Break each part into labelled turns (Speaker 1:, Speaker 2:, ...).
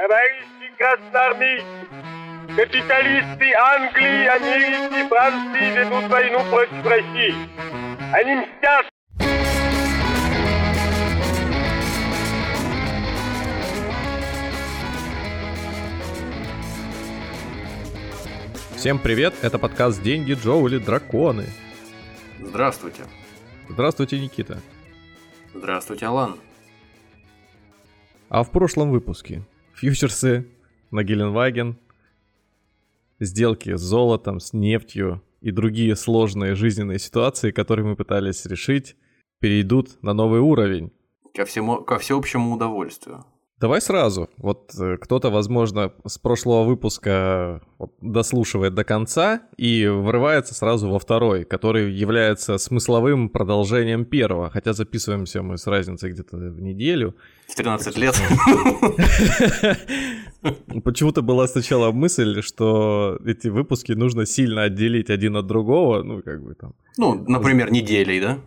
Speaker 1: Товарищи красноармейцы, капиталисты Англии, Америки, Франции ведут войну против России. Они мстят
Speaker 2: Всем привет, это подкаст «Деньги, Джоу или Драконы».
Speaker 3: Здравствуйте.
Speaker 2: Здравствуйте, Никита.
Speaker 3: Здравствуйте, Алан.
Speaker 2: А в прошлом выпуске фьючерсы на Геленваген, сделки с золотом, с нефтью и другие сложные жизненные ситуации, которые мы пытались решить, перейдут на новый уровень.
Speaker 3: Ко, всему, ко всеобщему удовольствию.
Speaker 2: Давай сразу. Вот э, кто-то, возможно, с прошлого выпуска дослушивает до конца и врывается сразу во второй, который является смысловым продолжением первого. Хотя записываемся мы с разницей где-то в неделю.
Speaker 3: В 13 лет.
Speaker 2: Почему-то была сначала мысль, что эти выпуски нужно сильно отделить один от другого, ну, как бы там.
Speaker 3: Ну, например, неделей, да?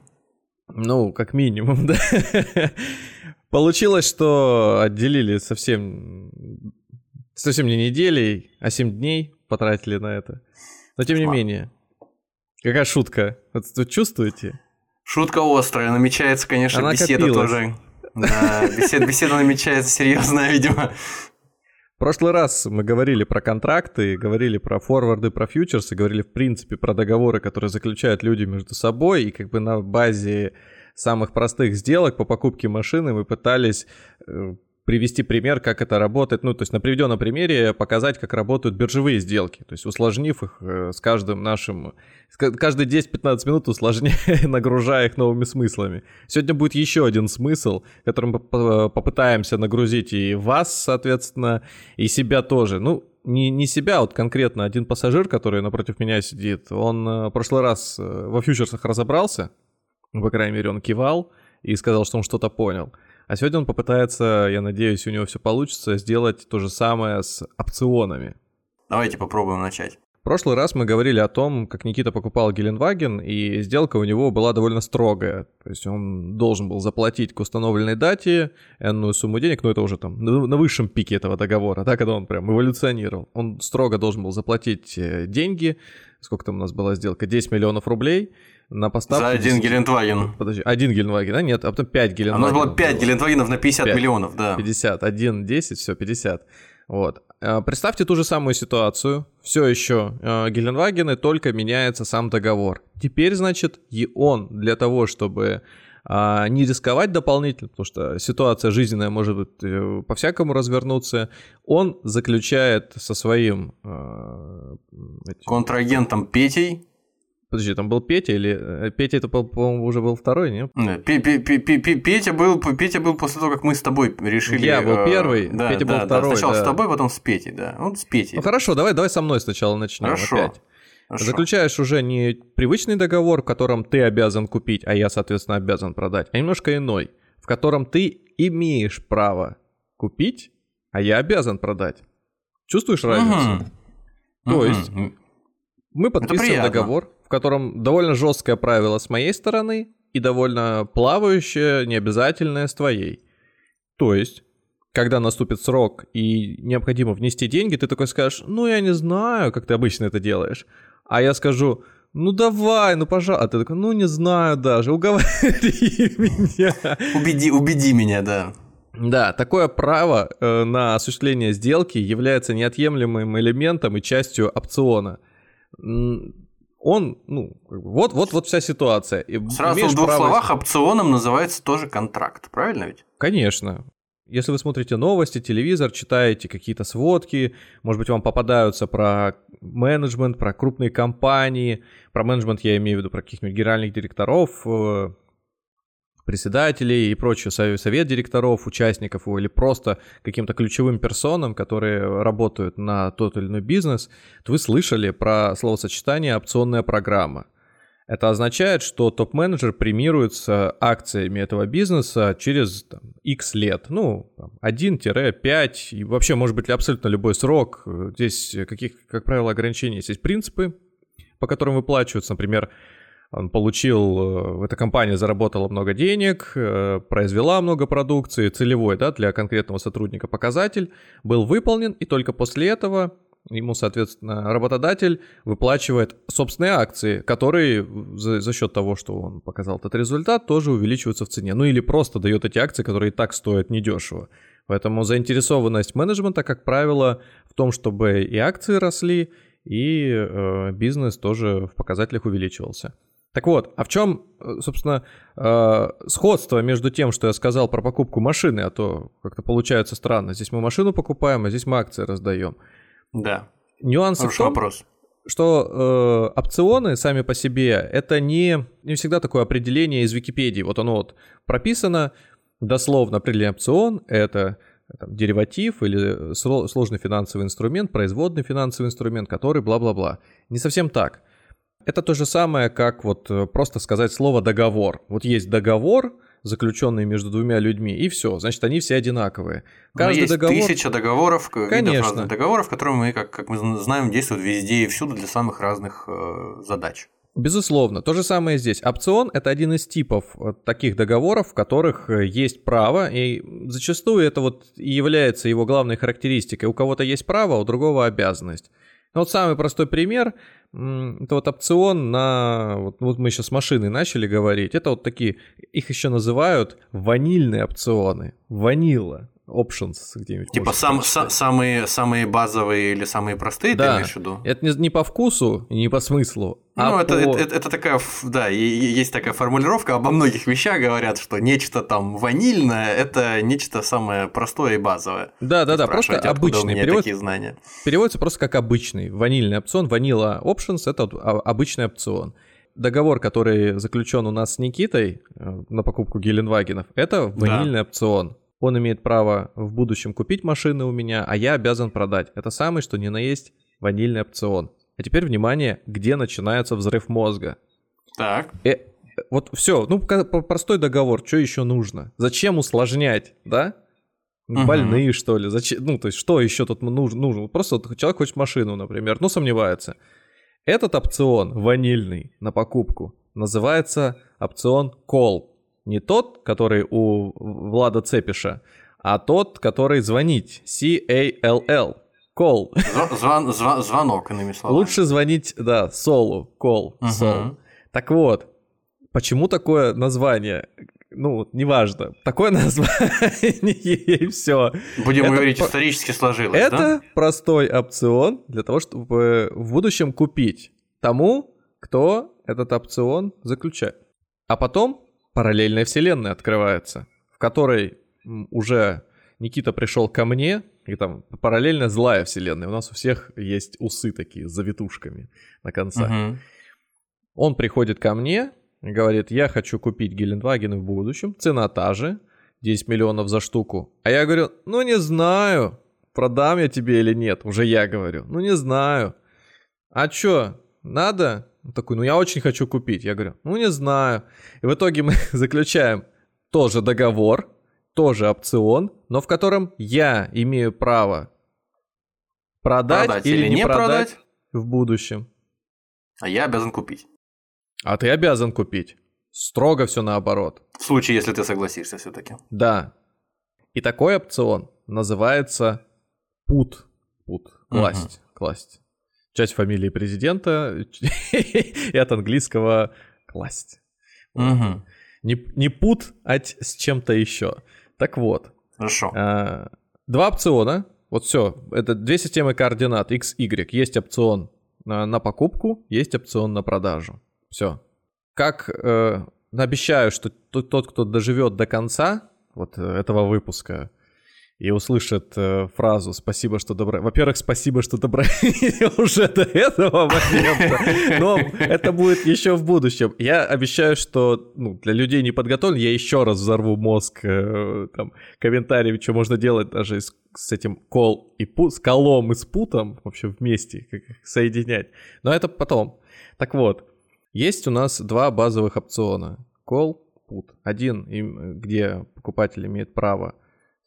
Speaker 2: Ну, как минимум, да. Получилось, что отделили совсем, совсем не неделей, а 7 дней потратили на это. Но тем не менее, какая шутка? Вот вы чувствуете?
Speaker 3: Шутка острая, намечается, конечно, Она беседа копилась. тоже. Да, беседа, беседа намечается серьезная, видимо.
Speaker 2: В прошлый раз мы говорили про контракты, говорили про форварды, про фьючерсы, говорили в принципе про договоры, которые заключают люди между собой, и как бы на базе самых простых сделок по покупке машины мы пытались э, привести пример, как это работает, ну, то есть на приведенном примере показать, как работают биржевые сделки, то есть усложнив их э, с каждым нашим, каждые 10-15 минут усложняя, нагружая их новыми смыслами. Сегодня будет еще один смысл, которым попытаемся нагрузить и вас, соответственно, и себя тоже. Ну, не, не себя, а вот конкретно один пассажир, который напротив меня сидит, он э, в прошлый раз во фьючерсах разобрался, ну, по крайней мере, он кивал и сказал, что он что-то понял. А сегодня он попытается, я надеюсь, у него все получится, сделать то же самое с опционами.
Speaker 3: Давайте попробуем начать.
Speaker 2: В прошлый раз мы говорили о том, как Никита покупал Геленваген, и сделка у него была довольно строгая. То есть он должен был заплатить к установленной дате энную сумму денег, но это уже там на высшем пике этого договора, да, когда он прям эволюционировал. Он строго должен был заплатить э, деньги, сколько там у нас была сделка, 10 миллионов рублей, на поставку...
Speaker 3: За один Гелендваген.
Speaker 2: Подожди, один Гелендваген, да? Нет, а потом 5 Гелендвагенов.
Speaker 3: А у нас было 5 Гелендвагенов на 50 5. миллионов, да.
Speaker 2: 50, 1, 10, все, 50. Вот. А, представьте ту же самую ситуацию. Все еще э, Геленвагены, только меняется сам договор. Теперь, значит, и он для того, чтобы а, не рисковать дополнительно, потому что ситуация жизненная может быть э, по-всякому развернуться, он заключает со своим...
Speaker 3: Э, этим... Контрагентом Петей
Speaker 2: Подожди, там был Петя или... Э, Петя это, по-моему, уже был второй, нет?
Speaker 3: Петя был, Петя был после того, как мы с тобой решили...
Speaker 2: Я был э, первый, да, Петя да, был второй.
Speaker 3: Да, сначала да. с тобой, потом с Петей, да. Он с Петей.
Speaker 2: Ну хорошо, давай, давай со мной сначала начнем
Speaker 3: Хорошо.
Speaker 2: опять. Хорошо. Заключаешь уже не привычный договор, в котором ты обязан купить, а я, соответственно, обязан продать, а немножко иной, в котором ты имеешь право купить, а я обязан продать. Чувствуешь разницу? Угу. То угу. есть мы подписываем договор, котором довольно жесткое правило с моей стороны и довольно плавающее, необязательное с твоей. То есть, когда наступит срок и необходимо внести деньги, ты такой скажешь, ну я не знаю, как ты обычно это делаешь. А я скажу, ну давай, ну пожалуйста. А ты такой, ну не знаю даже, уговори меня.
Speaker 3: Убеди, убеди меня, да.
Speaker 2: Да, такое право э, на осуществление сделки является неотъемлемым элементом и частью опциона он, ну, вот, вот, вот вся ситуация. И
Speaker 3: Сразу в двух право... словах опционом называется тоже контракт, правильно ведь?
Speaker 2: Конечно. Если вы смотрите новости, телевизор, читаете какие-то сводки, может быть, вам попадаются про менеджмент, про крупные компании, про менеджмент я имею в виду про каких-нибудь генеральных директоров, э, председателей и прочее, совет директоров, участников или просто каким-то ключевым персонам, которые работают на тот или иной бизнес, то вы слышали про словосочетание «опционная программа». Это означает, что топ-менеджер премируется акциями этого бизнеса через там, X лет, ну, 1-5, и вообще может быть абсолютно любой срок. Здесь, каких, как правило, ограничения есть. Есть принципы, по которым выплачиваются, например, он получил, эта компания заработала много денег, произвела много продукции, целевой, да, для конкретного сотрудника показатель был выполнен, и только после этого ему, соответственно, работодатель выплачивает собственные акции, которые за, за счет того, что он показал этот результат, тоже увеличиваются в цене. Ну или просто дает эти акции, которые и так стоят недешево. Поэтому заинтересованность менеджмента, как правило, в том, чтобы и акции росли, и э, бизнес тоже в показателях увеличивался. Так вот, а в чем, э, собственно, э, сходство между тем, что я сказал про покупку машины, а то как-то получается странно. Здесь мы машину покупаем, а здесь мы акции раздаем.
Speaker 3: Да.
Speaker 2: Нюанс в том, вопрос. что э, опционы сами по себе это не, не всегда такое определение из Википедии. Вот оно вот прописано дословно определение опцион это там, дериватив или сложный финансовый инструмент, производный финансовый инструмент, который бла-бла-бла. Не совсем так. Это то же самое, как вот э, просто сказать слово договор. Вот есть договор, заключенные между двумя людьми, и все, значит, они все одинаковые.
Speaker 3: Каждый Но есть договор... тысяча договоров, Конечно. разных договоров, которые мы, как, как мы знаем, действуют везде и всюду для самых разных э, задач.
Speaker 2: Безусловно. То же самое здесь. Опцион – это один из типов э, таких договоров, в которых э, есть право, и зачастую это вот и является его главной характеристикой. У кого-то есть право, у другого обязанность. Ну, вот самый простой пример это вот опцион на... Вот, вот мы сейчас с машиной начали говорить. Это вот такие... Их еще называют ванильные опционы. Ванила options где-нибудь.
Speaker 3: Типа сам, са, самые, самые базовые или самые простые,
Speaker 2: да. ты имеешь в виду? Это не, не по вкусу не по смыслу.
Speaker 3: А ну, а это, по... это, это такая, да, есть такая формулировка, обо многих вещах говорят, что нечто там ванильное – это нечто самое простое и базовое.
Speaker 2: Да, да, да, просто обычный.
Speaker 3: Перевод... такие знания.
Speaker 2: Переводится просто как обычный. Ванильный опцион, ванила options – это а, обычный опцион договор, который заключен у нас с Никитой э, на покупку Геленвагенов, это ванильный да. опцион он имеет право в будущем купить машины у меня, а я обязан продать. Это самый, что ни на есть, ванильный опцион. А теперь внимание, где начинается взрыв мозга.
Speaker 3: Так.
Speaker 2: Э, вот все, ну простой договор, что еще нужно? Зачем усложнять, да? Угу. Больные, что ли? Зачем? Ну, то есть, что еще тут нужно? нужно? Просто человек хочет машину, например, ну, сомневается. Этот опцион ванильный на покупку называется опцион call. Не тот, который у Влада Цепиша, а тот, который звонить. C-A-L-L. Call.
Speaker 3: Звон, звон, звонок, иными словами.
Speaker 2: Лучше звонить, да, солу, call, сол. Так вот, почему такое название? Ну, неважно. Такое название и все.
Speaker 3: Будем это говорить, исторически сложилось,
Speaker 2: Это
Speaker 3: да?
Speaker 2: простой опцион для того, чтобы в будущем купить тому, кто этот опцион заключает. А потом параллельная вселенная открывается, в которой уже Никита пришел ко мне, и там параллельно злая вселенная. У нас у всех есть усы такие с завитушками на концах. Угу. Он приходит ко мне говорит, я хочу купить Гелендваген в будущем, цена та же, 10 миллионов за штуку. А я говорю, ну не знаю, продам я тебе или нет, уже я говорю, ну не знаю. А чё, надо? Он такой, ну я очень хочу купить. Я говорю, ну не знаю. И в итоге мы заключаем тоже договор, тоже опцион, но в котором я имею право продать, продать или, или не продать, продать в будущем.
Speaker 3: А я обязан купить.
Speaker 2: А ты обязан купить. Строго все наоборот.
Speaker 3: В случае, если ты согласишься все-таки.
Speaker 2: Да. И такой опцион называется пут. Пут. Класть. Угу. Класть часть фамилии президента и от английского класть. Угу. Не, не пут, а с чем-то еще. Так вот.
Speaker 3: Хорошо.
Speaker 2: А, два опциона. Вот все. Это две системы координат X, Y. Есть опцион на, на покупку, есть опцион на продажу. Все. Как э, обещаю, что тот, кто доживет до конца вот э, этого выпуска, и услышат э, фразу «Спасибо, что добро...» Во-первых, спасибо, что добро уже до этого момента, но это будет еще в будущем. Я обещаю, что ну, для людей неподготовленных я еще раз взорву мозг э, там, комментариями, что можно делать даже с, с этим кол и пут, с колом и с путом вообще вместе, как их соединять. Но это потом. Так вот, есть у нас два базовых опциона. Кол, пут. Один, где покупатель имеет право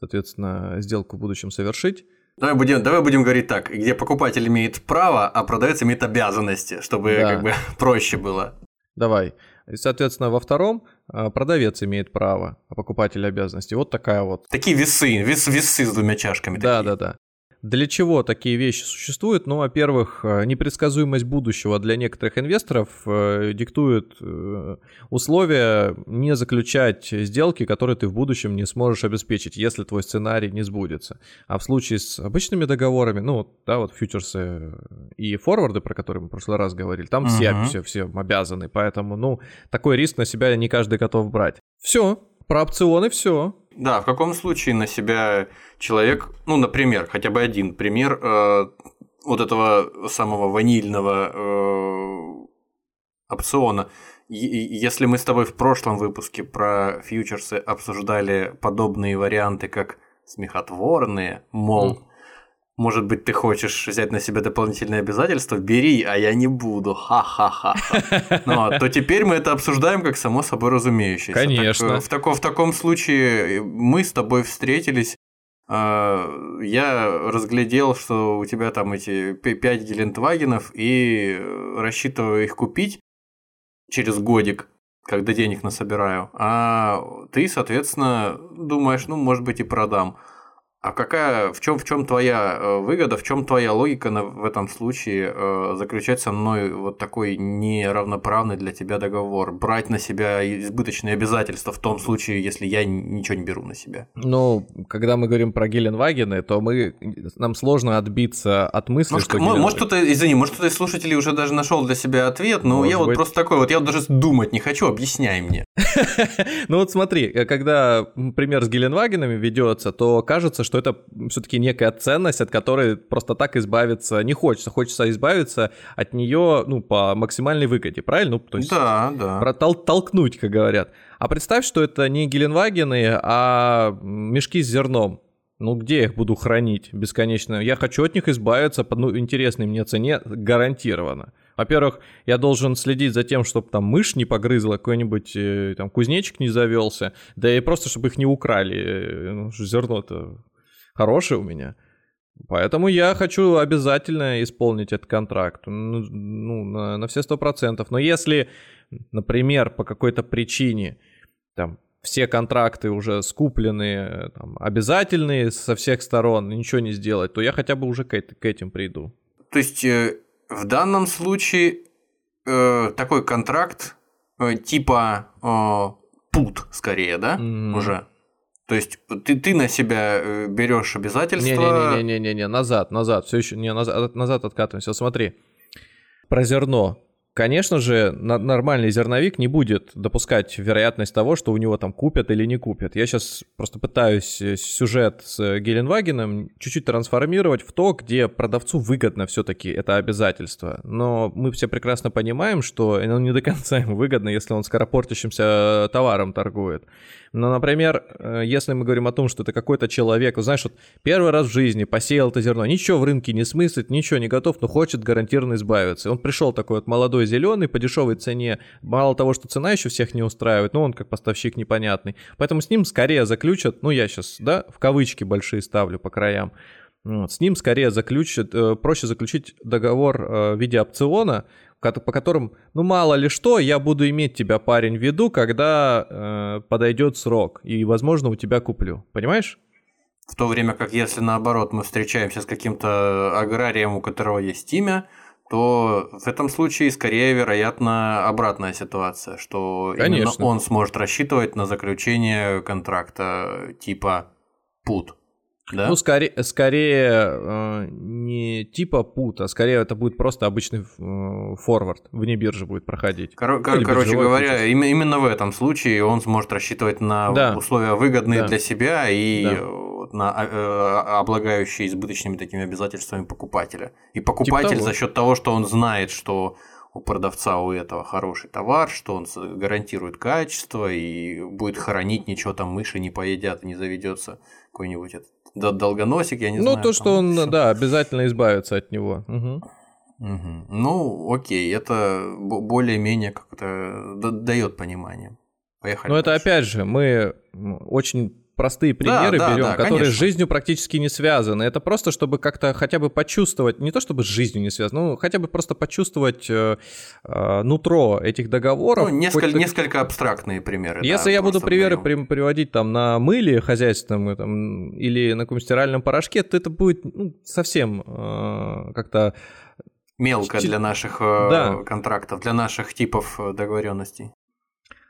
Speaker 2: соответственно, сделку в будущем совершить.
Speaker 3: Давай будем, давай будем говорить так, где покупатель имеет право, а продавец имеет обязанности, чтобы да. как бы проще было.
Speaker 2: Давай. И, соответственно, во втором а, продавец имеет право, а покупатель обязанности. Вот такая вот.
Speaker 3: Такие весы, вес, весы с двумя чашками.
Speaker 2: Да, такие. да, да. Для чего такие вещи существуют? Ну, во-первых, э, непредсказуемость будущего для некоторых инвесторов э, диктует э, условия не заключать сделки, которые ты в будущем не сможешь обеспечить, если твой сценарий не сбудется. А в случае с обычными договорами, ну, да, вот фьючерсы и форварды, про которые мы в прошлый раз говорили, там uh-huh. все, все, все обязаны, поэтому, ну, такой риск на себя не каждый готов брать. Все, про опционы все.
Speaker 3: Да, в каком случае на себя человек, ну, например, хотя бы один пример э, вот этого самого ванильного э, опциона. Если мы с тобой в прошлом выпуске про фьючерсы обсуждали подобные варианты, как смехотворные, мол, может быть, ты хочешь взять на себя дополнительные обязательства? Бери, а я не буду. Ха-ха-ха. Ну, то теперь мы это обсуждаем как само собой разумеющееся.
Speaker 2: Конечно.
Speaker 3: Так, в, тако, в таком случае мы с тобой встретились. А, я разглядел, что у тебя там эти 5 Гелендвагенов, и рассчитываю их купить через годик, когда денег насобираю. А ты, соответственно, думаешь, ну, может быть, и продам. А какая, в чем, в чем твоя э, выгода, в чем твоя логика на, в этом случае э, заключать со мной вот такой неравноправный для тебя договор, брать на себя избыточные обязательства в том случае, если я ничего не беру на себя?
Speaker 2: Ну, когда мы говорим про Геленвагены, то мы, нам сложно отбиться от мысли,
Speaker 3: может, что... Геленваген... Может, кто-то, извини, может, кто-то из слушателей уже даже нашел для себя ответ, но может я быть. вот просто такой, вот я вот даже думать не хочу, объясняй мне.
Speaker 2: Ну вот смотри, когда пример с Геленвагенами ведется, то кажется, что это все-таки некая ценность, от которой просто так избавиться не хочется. Хочется избавиться от нее, ну, по максимальной выгоде, правильно? Ну,
Speaker 3: то есть да, да.
Speaker 2: Протол- толкнуть, как говорят. А представь, что это не Геленвагены, а мешки с зерном. Ну, где я их буду хранить бесконечно? Я хочу от них избавиться по ну, интересной мне цене гарантированно. Во-первых, я должен следить за тем, чтобы там мышь не погрызла, какой-нибудь э, там кузнечик не завелся, да и просто, чтобы их не украли. Э, ну, зерно-то хорошее у меня. Поэтому я хочу обязательно исполнить этот контракт. Ну, ну на, на все сто процентов. Но если, например, по какой-то причине там все контракты уже скуплены, там, обязательные со всех сторон, ничего не сделать, то я хотя бы уже к, к этим приду.
Speaker 3: То есть э, в данном случае э, такой контракт э, типа э, пут скорее, да, mm-hmm. уже. То есть ты, ты на себя э, берешь обязательства.
Speaker 2: Не-не-не-не-не, назад, назад, все еще не назад, назад откатываемся. Смотри, про зерно. Конечно же, нормальный зерновик не будет допускать вероятность того, что у него там купят или не купят. Я сейчас просто пытаюсь э, сюжет с Геленвагеном чуть-чуть трансформировать в то, где продавцу выгодно все-таки это обязательство. Но мы все прекрасно понимаем, что оно не до конца ему выгодно, если он скоропортящимся товаром торгует. Но, например, э, если мы говорим о том, что это какой-то человек, знаешь, вот первый раз в жизни посеял это зерно, ничего в рынке не смыслит, ничего не готов, но хочет гарантированно избавиться. Он пришел такой вот молодой зеленый по дешевой цене, мало того, что цена еще всех не устраивает, но он как поставщик непонятный. Поэтому с ним скорее заключат, ну я сейчас, да, в кавычки большие ставлю по краям, вот, с ним скорее заключат, э, проще заключить договор э, в виде опциона, по которым, ну мало ли что, я буду иметь тебя, парень, в виду, когда э, подойдет срок, и, возможно, у тебя куплю. Понимаешь?
Speaker 3: В то время как если наоборот мы встречаемся с каким-то аграрием, у которого есть имя, то в этом случае скорее вероятно обратная ситуация, что Конечно. именно он сможет рассчитывать на заключение контракта типа пут.
Speaker 2: Да? Ну, скорее, скорее э, не типа пут, а скорее это будет просто обычный э, форвард, вне биржи будет проходить.
Speaker 3: Кор- кор- короче говоря, им, именно в этом случае он сможет рассчитывать на да. условия выгодные да. для себя и да. На э, облагающие избыточными такими обязательствами покупателя. И покупатель типа за счет того, что он знает, что у продавца у этого хороший товар, что он гарантирует качество и будет хоронить, ничего там мыши не поедят, не заведется какой-нибудь этот долгоносик, я не
Speaker 2: ну,
Speaker 3: знаю.
Speaker 2: Ну, то, что он, всё. да, обязательно избавится от него.
Speaker 3: Угу. Угу. Ну, окей, это более-менее как-то дает понимание.
Speaker 2: Поехали. Но это опять же, мы очень простые примеры да, берем, да, которые конечно. с жизнью практически не связаны. Это просто, чтобы как-то хотя бы почувствовать, не то чтобы с жизнью не связано, ну, хотя бы просто почувствовать э, э, нутро этих договоров.
Speaker 3: Ну, несколько, Хоть... несколько абстрактные примеры.
Speaker 2: Если
Speaker 3: да,
Speaker 2: я буду примеры при, приводить там на мыле хозяйственном там, или на каком стиральном порошке, то это будет ну, совсем э, как-то
Speaker 3: мелко для наших э, да. контрактов, для наших типов э, договоренностей.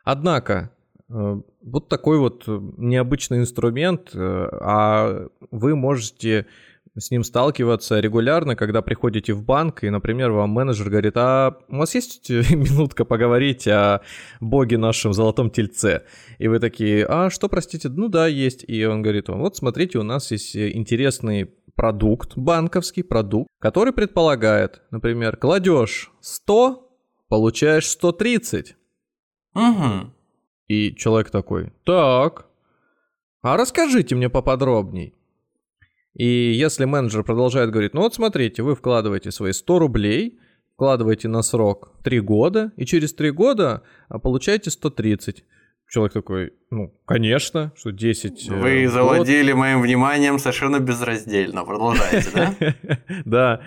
Speaker 2: Однако, вот такой вот необычный инструмент, а вы можете с ним сталкиваться регулярно, когда приходите в банк, и, например, вам менеджер говорит, а у вас есть минутка поговорить о боге нашем золотом тельце? И вы такие, а что, простите, ну да, есть. И он говорит вам, вот смотрите, у нас есть интересный продукт, банковский продукт, который предполагает, например, кладешь 100, получаешь 130.
Speaker 3: Угу.
Speaker 2: И человек такой, так, а расскажите мне поподробней. И если менеджер продолжает говорить, ну вот смотрите, вы вкладываете свои 100 рублей, вкладываете на срок 3 года, и через 3 года а, получаете 130. Человек такой, ну, конечно, что 10...
Speaker 3: Э, Вы завладели моим вниманием совершенно безраздельно. Продолжайте, да?
Speaker 2: Да.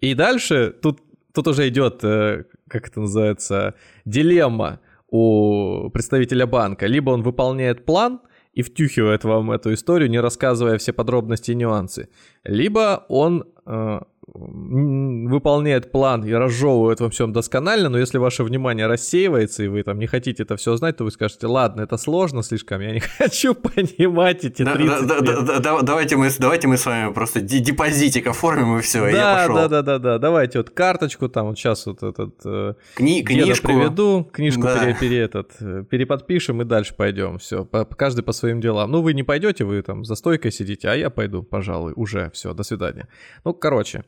Speaker 2: И дальше тут, тут уже идет, э, как это называется, дилемма у представителя банка. Либо он выполняет план и втюхивает вам эту историю, не рассказывая все подробности и нюансы. Либо он э, выполняет план и разжевывает во всем досконально, но если ваше внимание рассеивается, и вы там не хотите это все знать, то вы скажете, ладно, это сложно слишком, я не хочу понимать эти 30 да, да,
Speaker 3: да, да, давайте, мы, давайте мы с вами просто депозитик оформим, и все, да,
Speaker 2: я
Speaker 3: пошел.
Speaker 2: Да, да, да, да, давайте вот карточку там, вот сейчас вот этот... Э,
Speaker 3: Кни, книжку.
Speaker 2: приведу, книжку да. пере, пере, этот, э, переподпишем и дальше пойдем, все, по, каждый по своим делам. Ну, вы не пойдете, вы там за стойкой сидите, а я пойду, пожалуй, уже, все, до свидания. Ну, короче,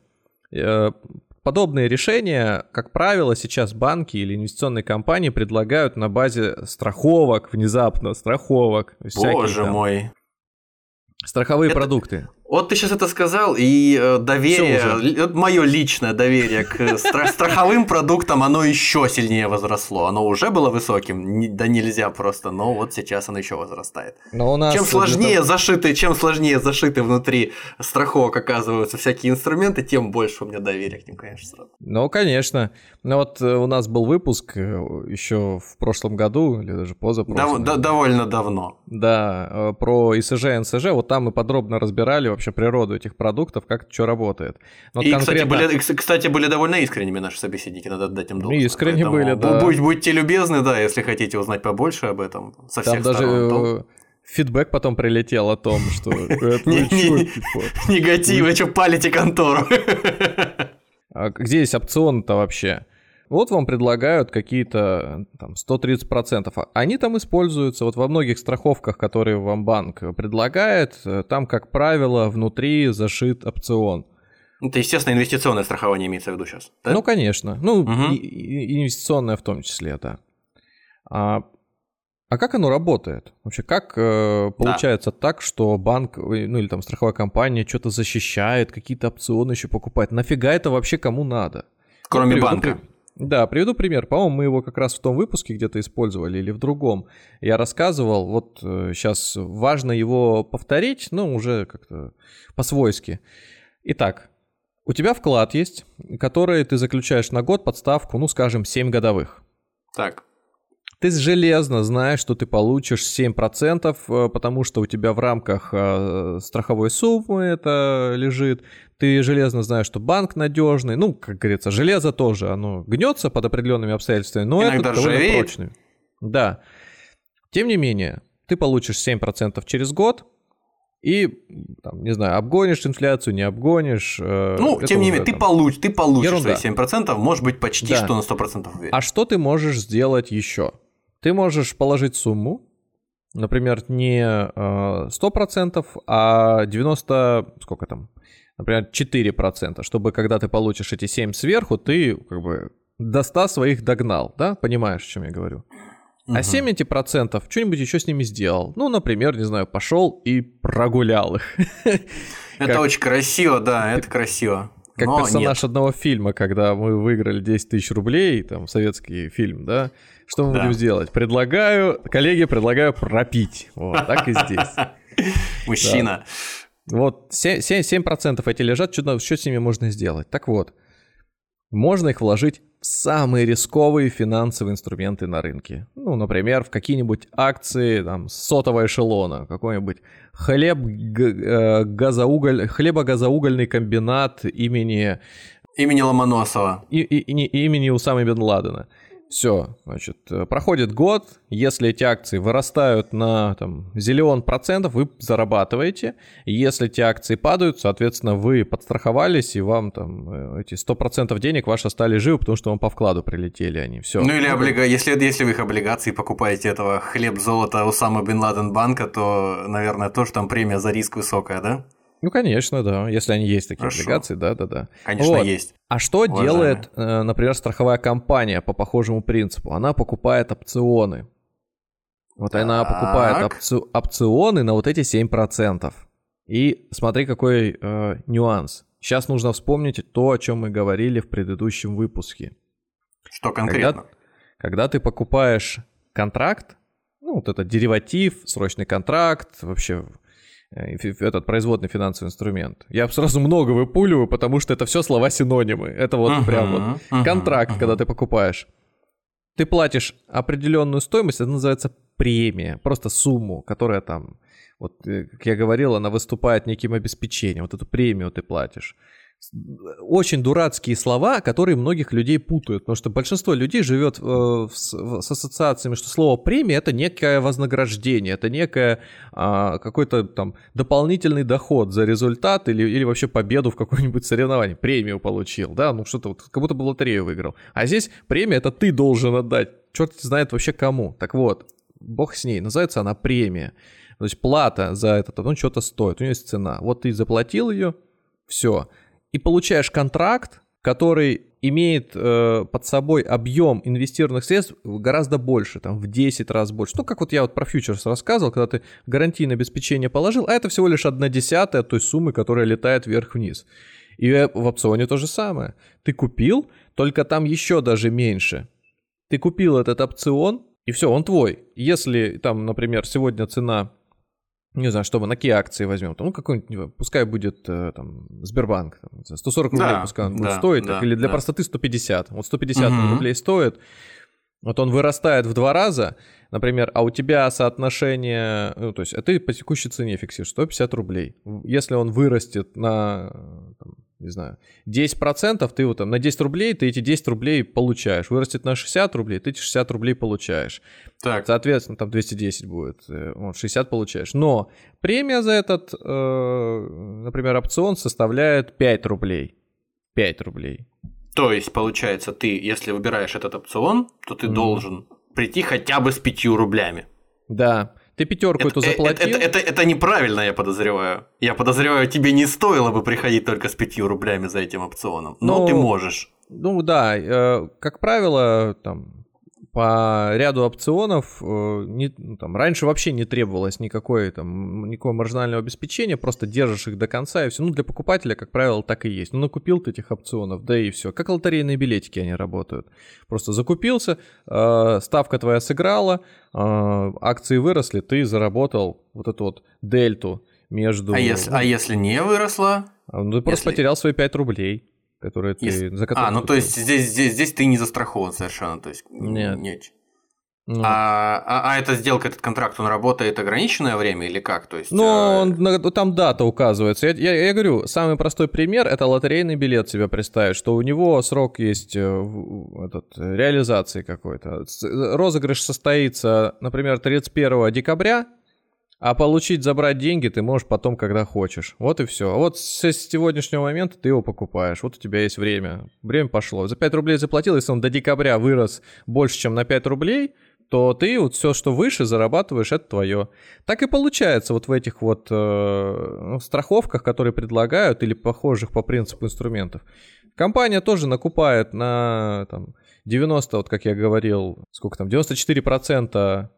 Speaker 2: подобные решения, как правило, сейчас банки или инвестиционные компании предлагают на базе страховок, внезапно страховок.
Speaker 3: Боже всякие, мой.
Speaker 2: Страховые Это... продукты.
Speaker 3: Вот ты сейчас это сказал, и э, доверие, мое личное доверие к страховым продуктам, оно еще сильнее возросло. Оно уже было высоким, да нельзя просто, но вот сейчас оно еще возрастает.
Speaker 2: Но у нас
Speaker 3: чем сложнее зашиты, чем сложнее зашиты внутри страховок оказываются всякие инструменты, тем больше у меня доверия к ним, конечно, сразу.
Speaker 2: Ну, конечно. Ну вот э, у нас был выпуск э, еще в прошлом году, или даже позапрошлом.
Speaker 3: Дов- довольно давно.
Speaker 2: Да, про ИСЖ, НСЖ, вот там мы подробно разбирали вообще вообще природу этих продуктов, как это что работает.
Speaker 3: Но и, конкретно... кстати, были, кстати, были довольно искренними наши собеседники, надо отдать им должное.
Speaker 2: Искренне были, да.
Speaker 3: Будь, будьте любезны, да, если хотите узнать побольше об этом со всех Там
Speaker 2: даже
Speaker 3: сторон.
Speaker 2: То... Фидбэк потом прилетел о том, что
Speaker 3: типа? Негатив, вы что, палите контору?
Speaker 2: А где есть опцион-то вообще? Вот вам предлагают какие-то там 130%. А они там используются вот во многих страховках, которые вам банк предлагает. Там, как правило, внутри зашит опцион.
Speaker 3: Это, естественно, инвестиционное страхование имеется в виду сейчас. Да?
Speaker 2: Ну, конечно. Ну, угу. и, и инвестиционное в том числе, да. А, а как оно работает? Вообще, как э, получается да. так, что банк, э, ну или там страховая компания что-то защищает, какие-то опционы еще покупает? Нафига это вообще кому надо?
Speaker 3: Кроме ну, банка.
Speaker 2: Да, приведу пример. По-моему, мы его как раз в том выпуске где-то использовали или в другом. Я рассказывал, вот э, сейчас важно его повторить, но уже как-то по-свойски. Итак, у тебя вклад есть, который ты заключаешь на год подставку, ну, скажем, 7 годовых.
Speaker 3: Так.
Speaker 2: Ты железно знаешь, что ты получишь 7%, э, потому что у тебя в рамках э, страховой суммы это лежит. Ты железно знаешь, что банк надежный. Ну, как говорится, железо тоже, оно гнется под определенными обстоятельствами, но Иногда это довольно прочный. Да. Тем не менее, ты получишь 7% через год, и, там, не знаю, обгонишь инфляцию, не обгонишь.
Speaker 3: Э, ну, тем не менее, ты, получ, ты получишь Ерунда. свои 7%, может быть, почти да. что на 100% уверен.
Speaker 2: А что ты можешь сделать еще? Ты можешь положить сумму, например, не 100%, э, а 90, сколько там, например, 4%, чтобы когда ты получишь эти 7 сверху, ты как бы до 100 своих догнал, да? Понимаешь, о чем я говорю? А 7 эти процентов что-нибудь еще с ними сделал. Ну, например, не знаю, пошел и прогулял их.
Speaker 3: Это очень красиво, да, это красиво.
Speaker 2: Как
Speaker 3: но
Speaker 2: персонаж
Speaker 3: нет.
Speaker 2: одного фильма, когда мы выиграли 10 тысяч рублей, там, советский фильм, да? Что мы
Speaker 3: Да.
Speaker 2: будем сделать? Предлагаю, коллеги, предлагаю пропить. Вот, так и здесь.
Speaker 3: Мужчина.
Speaker 2: Вот 7%, 7% эти лежат, что, что с ними можно сделать? Так вот, можно их вложить в самые рисковые финансовые инструменты на рынке. Ну, например, в какие-нибудь акции там, сотого эшелона, какой-нибудь хлеб, э, газоуголь, хлебогазоугольный комбинат имени,
Speaker 3: Имени Ломоносова.
Speaker 2: и, и- и имени Усамы Бен Ладена. Все, значит, э, проходит год, если эти акции вырастают на там, зиллион процентов, вы зарабатываете. Если эти акции падают, соответственно, вы подстраховались, и вам там э, эти 100% денег ваши остались живы, потому что вам по вкладу прилетели они. Все.
Speaker 3: Ну или облига... если, если вы их облигации покупаете этого хлеб золота Усама Бен Ладен банка, то, наверное, тоже там премия за риск высокая, да?
Speaker 2: Ну, конечно, да. Если они есть такие
Speaker 3: Хорошо.
Speaker 2: облигации, да, да, да.
Speaker 3: Конечно,
Speaker 2: Вот.
Speaker 3: есть.
Speaker 2: А что
Speaker 3: Уважаемые.
Speaker 2: делает, э, например, страховая компания по похожему принципу? Она покупает опционы. Вот она
Speaker 3: Так.
Speaker 2: покупает опци- опционы на вот эти 7%. И смотри, какой э, нюанс. Сейчас нужно вспомнить то, о чем мы говорили в предыдущем выпуске.
Speaker 3: Что конкретно?
Speaker 2: Когда, когда ты покупаешь контракт, ну, вот этот дериватив, срочный контракт, вообще этот производный финансовый инструмент. Я сразу много выпуливаю, потому что это все слова-синонимы. Это вот
Speaker 3: Мгм,
Speaker 2: прям вот
Speaker 3: мгм,
Speaker 2: контракт,
Speaker 3: мгм.
Speaker 2: когда ты покупаешь. Ты платишь определенную стоимость, это называется премия, просто сумму, которая там, вот, э, как я говорил, она выступает неким обеспечением, вот эту премию ты платишь. Очень дурацкие слова, которые многих людей путают, потому что большинство людей живет э, в с, ассоциациями, что слово премия это некое вознаграждение, это некое а, какой-то там дополнительный доход за результат или, или вообще победу в каком-нибудь соревновании, премию получил, да, ну что-то вот, как будто бы лотерею выиграл. А здесь премия это ты должен отдать, черт знает вообще кому. Так вот, бог с ней, называется она премия. То есть плата за это, ну, что-то стоит, у нее есть цена. Вот ты заплатил ее, все. И получаешь контракт, который имеет э, под собой объем инвестированных средств гораздо больше, там, в 10 раз больше. Ну, как вот я вот про фьючерс рассказывал, когда ты гарантийное обеспечение положил, а это всего лишь одна десятая той суммы, которая летает вверх-вниз. И в опционе то же самое. Ты купил, только там еще даже меньше. Ты купил этот опцион, и все, он твой. Если там, например, сегодня цена, не знаю, что мы на какие акции возьмем, то, ну, какой-нибудь, пускай будет э, там Сбербанк, там, не знаю, 140 рублей
Speaker 3: Да,
Speaker 2: пускай он будет
Speaker 3: да,
Speaker 2: стоить,
Speaker 3: да,
Speaker 2: так, или для
Speaker 3: да.
Speaker 2: простоты 150. Вот 150
Speaker 3: Мгм.
Speaker 2: рублей стоит, вот он вырастает в два раза, например, а у тебя соотношение, ну, то есть, а ты по текущей цене фиксируешь 150 рублей. Если он вырастет на, там, не знаю, 10%, ты вот там на 10 рублей, ты эти 10 рублей получаешь. Вырастет на 60 рублей, ты эти 60 рублей получаешь.
Speaker 3: Так,
Speaker 2: Соответственно, там 210 будет, э, вот, 60 получаешь. Но премия за этот, э, например, опцион составляет 5 рублей. 5 рублей.
Speaker 3: то есть, получается, ты, если выбираешь этот опцион, то ты
Speaker 2: Мгм.
Speaker 3: должен прийти хотя бы с пятью рублями.
Speaker 2: Да. Ты пятерку эту
Speaker 3: Это, э,
Speaker 2: заплатил.
Speaker 3: это- это- это неправильно, я подозреваю. Я подозреваю, тебе не стоило бы приходить только с пятью рублями за этим опционом. Но
Speaker 2: Ну,
Speaker 3: ты можешь.
Speaker 2: Ну да, э, как правило, там по ряду опционов э, не- ну, там, раньше вообще не требовалось никакой, там, никакого маржинального обеспечения, просто держишь их до конца и все. Ну, для покупателя, как правило, так и есть. Ну, накупил ты этих опционов, да и все. Как лотерейные билетики они работают. Просто закупился, э, ставка твоя сыграла, э, акции выросли, ты заработал вот эту вот дельту между...
Speaker 3: А если, а если не выросла?
Speaker 2: Ну, ты просто
Speaker 3: если-
Speaker 2: потерял свои 5 рублей, которые ты...
Speaker 3: Если-
Speaker 2: За которые
Speaker 3: А, ну
Speaker 2: ты
Speaker 3: то есть здесь, здесь, здесь ты не застрахован совершенно. То есть
Speaker 2: Нет.
Speaker 3: нет.
Speaker 2: Ну.
Speaker 3: А, а, а эта сделка, этот контракт, он работает ограниченное время или как? То есть,
Speaker 2: Ну,
Speaker 3: э,
Speaker 2: он там дата указывается. Я, я- я говорю, самый простой пример это лотерейный билет себе представить, что у него срок есть э, этот, э, реализации какой-то. С- Розыгрыш состоится, например, 31 декабря, а получить, забрать деньги ты можешь потом, когда хочешь. Вот и все. Вот с сегодняшнего момента ты его покупаешь. Вот у тебя есть время. Время пошло. За 5 рублей заплатил, если он до декабря вырос больше, чем на 5 рублей, то ты вот все, что выше, зарабатываешь, это твое. Так и получается вот в этих вот э, ну, страховках, которые предлагают, или похожих по принципу инструментов. Компания тоже накупает на там, 90, вот как я говорил, сколько там, 94%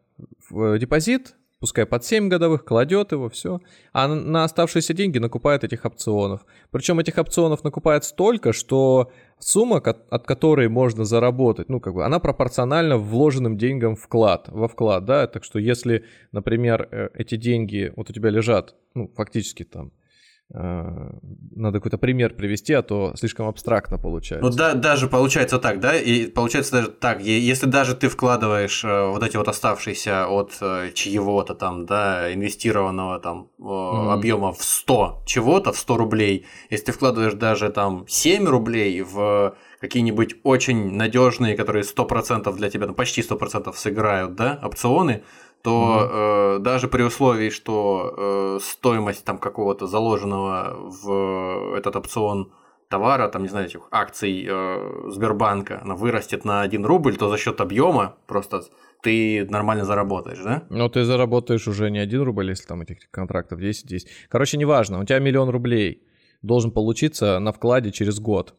Speaker 2: в депозит, пускай под 7 годовых, кладет его, все. А на оставшиеся деньги накупает этих опционов. Причем этих опционов накупает столько, что сумма, от которой можно заработать, ну, как бы, она пропорциональна вложенным деньгам вклад, во вклад, да, так что если, например, э, эти деньги вот у тебя лежат, ну, фактически там, надо какой-то пример привести, а то слишком абстрактно получается.
Speaker 3: Ну да, даже получается так, да, и получается даже так, если даже ты вкладываешь э, вот эти вот оставшиеся от э, чьего-то там, да, инвестированного там mm-hmm. объема в 100 чего-то, в 100 рублей, если ты вкладываешь даже там 7 рублей в какие-нибудь очень надежные, которые 100% для тебя, ну, почти 100% сыграют, да, опционы, то mm-hmm. э, даже при условии, что э, стоимость там какого-то заложенного в этот опцион товара, там, не знаю, этих акций э, Сбербанка, она вырастет на 1 рубль, то за счет объема просто ты нормально заработаешь, да?
Speaker 2: Ну, ты заработаешь уже не 1 рубль, если там этих контрактов 10 есть. Короче, неважно, у тебя миллион рублей должен получиться на вкладе через год.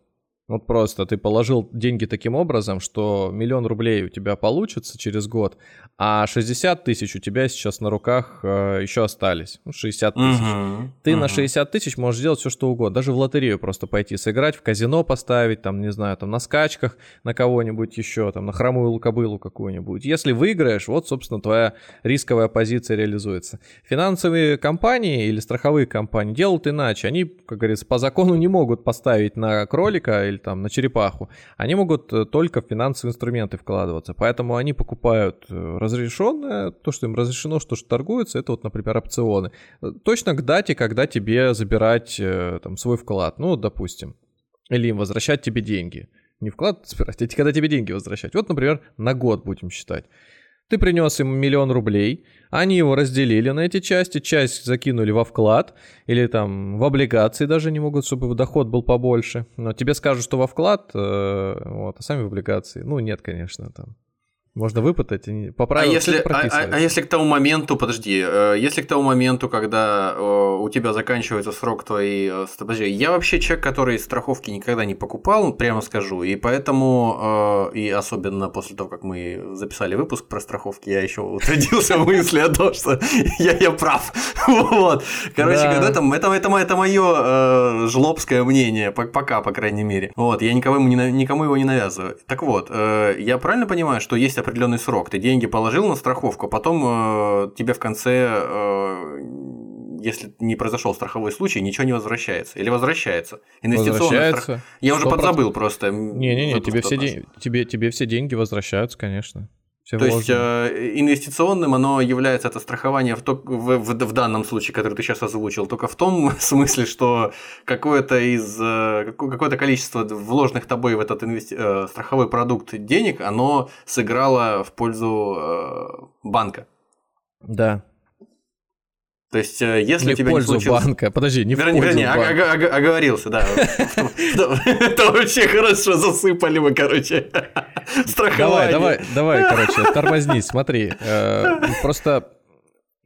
Speaker 2: Вот просто ты положил деньги таким образом, что миллион рублей у тебя получится через год, а 60 тысяч у тебя сейчас на руках э, еще остались. Ну, 60 тысяч. Угу, ты угу. на 60 тысяч можешь сделать все, что угодно. Даже в лотерею просто пойти сыграть, в казино поставить, там, не знаю, там на скачках на кого-нибудь еще, там на хромую кобылу какую-нибудь. Если выиграешь, вот, собственно, твоя рисковая позиция реализуется. Финансовые компании или страховые компании делают иначе. Они, как говорится, по закону не могут поставить на кролика или там на черепаху, они могут э, только в финансовые инструменты вкладываться. Поэтому они покупают э, разрешенное, то, что им разрешено, что, что торгуется, это вот, например, опционы. Э, точно к дате, когда тебе забирать там свой вклад, ну, допустим, или им возвращать тебе деньги. Не вклад собирать, а когда тебе деньги возвращать. Вот, например, на год будем считать. Ты принес им миллион рублей, они его разделили на эти части, часть закинули во вклад или там в облигации даже не могут, чтобы доход был побольше. Но тебе скажут, что во вклад, э, вот, а сами в облигации. Ну, нет, конечно, там можно выпытать, по правилам
Speaker 3: а если, а, а, а если к тому моменту, подожди, э, если к тому моменту, когда э, у тебя заканчивается срок твоей... Э, подожди, я вообще человек, который страховки никогда не покупал, прямо скажу, и поэтому, и особенно после того, как мы записали выпуск про страховки, я еще утвердился в мысли о том, что я, я прав. Вот. Короче, да. это, это, это, это мое жлобское мнение, пока, по крайней мере. Вот, я никому, никому его не навязываю. Так вот, я правильно понимаю, что есть определенный срок. Ты деньги положил на страховку, а потом э, тебе в конце, э, если не произошел страховой случай, ничего не возвращается. Или возвращается.
Speaker 2: Возвращается. Страх...
Speaker 3: Я уже подзабыл просто.
Speaker 2: Не-не-не, тебе все, день... тебе, тебе все деньги возвращаются, конечно.
Speaker 3: Все То есть э, инвестиционным оно является это страхование в, то, в, в, в данном случае, который ты сейчас озвучил, только в том смысле, что какое-то из э, какое-то количество вложенных тобой в этот инвести... э, страховой продукт денег, оно сыграло в пользу э, банка.
Speaker 2: Да.
Speaker 3: То есть, э, если
Speaker 2: не
Speaker 3: тебя
Speaker 2: пользу
Speaker 3: не случилось...
Speaker 2: банка. Подожди, не
Speaker 3: вернее,
Speaker 2: в пользу
Speaker 3: вернее, банка. оговорился, да. Это вообще хорошо засыпали мы, короче.
Speaker 2: Страхование. Давай, давай, давай, короче, тормознись, смотри. Э, просто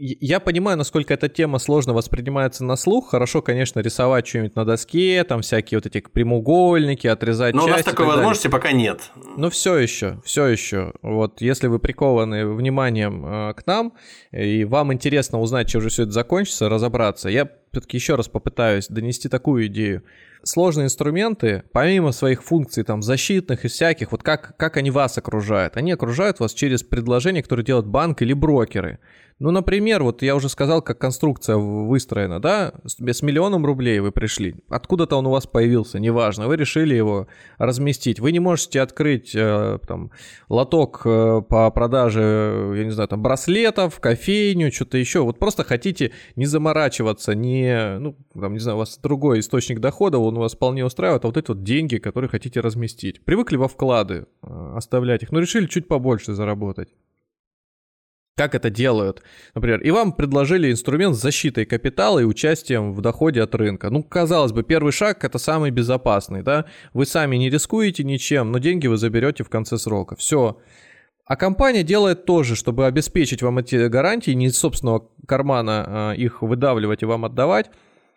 Speaker 2: я понимаю, насколько эта тема сложно воспринимается на слух. Хорошо, конечно, рисовать что-нибудь на доске, там всякие вот эти прямоугольники, отрезать
Speaker 3: Но части. Но у нас такой возможности пока нет.
Speaker 2: Ну все еще, все еще. Вот если вы прикованы вниманием э, к нам, и вам интересно узнать, чем же все это закончится, разобраться, я все-таки еще раз попытаюсь донести такую идею. Сложные инструменты, помимо своих функций там защитных и всяких, вот как, как они вас окружают? Они окружают вас через предложения, которые делают банк или брокеры. Ну, например, вот я уже сказал, как конструкция выстроена, да, с миллионом рублей вы пришли, откуда-то он у вас появился, неважно, вы решили его разместить. Вы не можете открыть э, там лоток э, по продаже, я не знаю, там браслетов, кофейню, что-то еще. Вот просто хотите не заморачиваться, не, ну, там, не знаю, у вас другой источник дохода, он вас вполне устраивает, а вот эти вот деньги, которые хотите разместить. Привыкли во вклады э, оставлять их, но решили чуть побольше заработать как это делают. Например, и вам предложили инструмент с защитой капитала и участием в доходе от рынка. Ну, казалось бы, первый шаг это самый безопасный, да? Вы сами не рискуете ничем, но деньги вы заберете в конце срока. Все. А компания делает то же, чтобы обеспечить вам эти гарантии, не из собственного кармана а, их выдавливать и вам отдавать.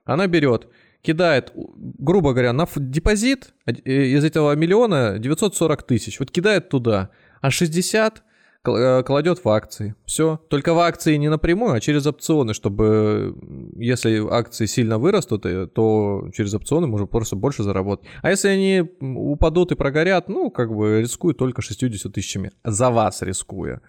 Speaker 2: Она берет, кидает, грубо говоря, на депозит э, из этого миллиона 940 тысяч. Вот кидает туда, а 60 э, кладет в акции. Все. Только в акции не напрямую, а через опционы, чтобы если акции сильно вырастут, э, то через опционы можно просто больше заработать. А если они упадут и прогорят, ну, как бы рискуют только 60 тысячами. За вас рискуя.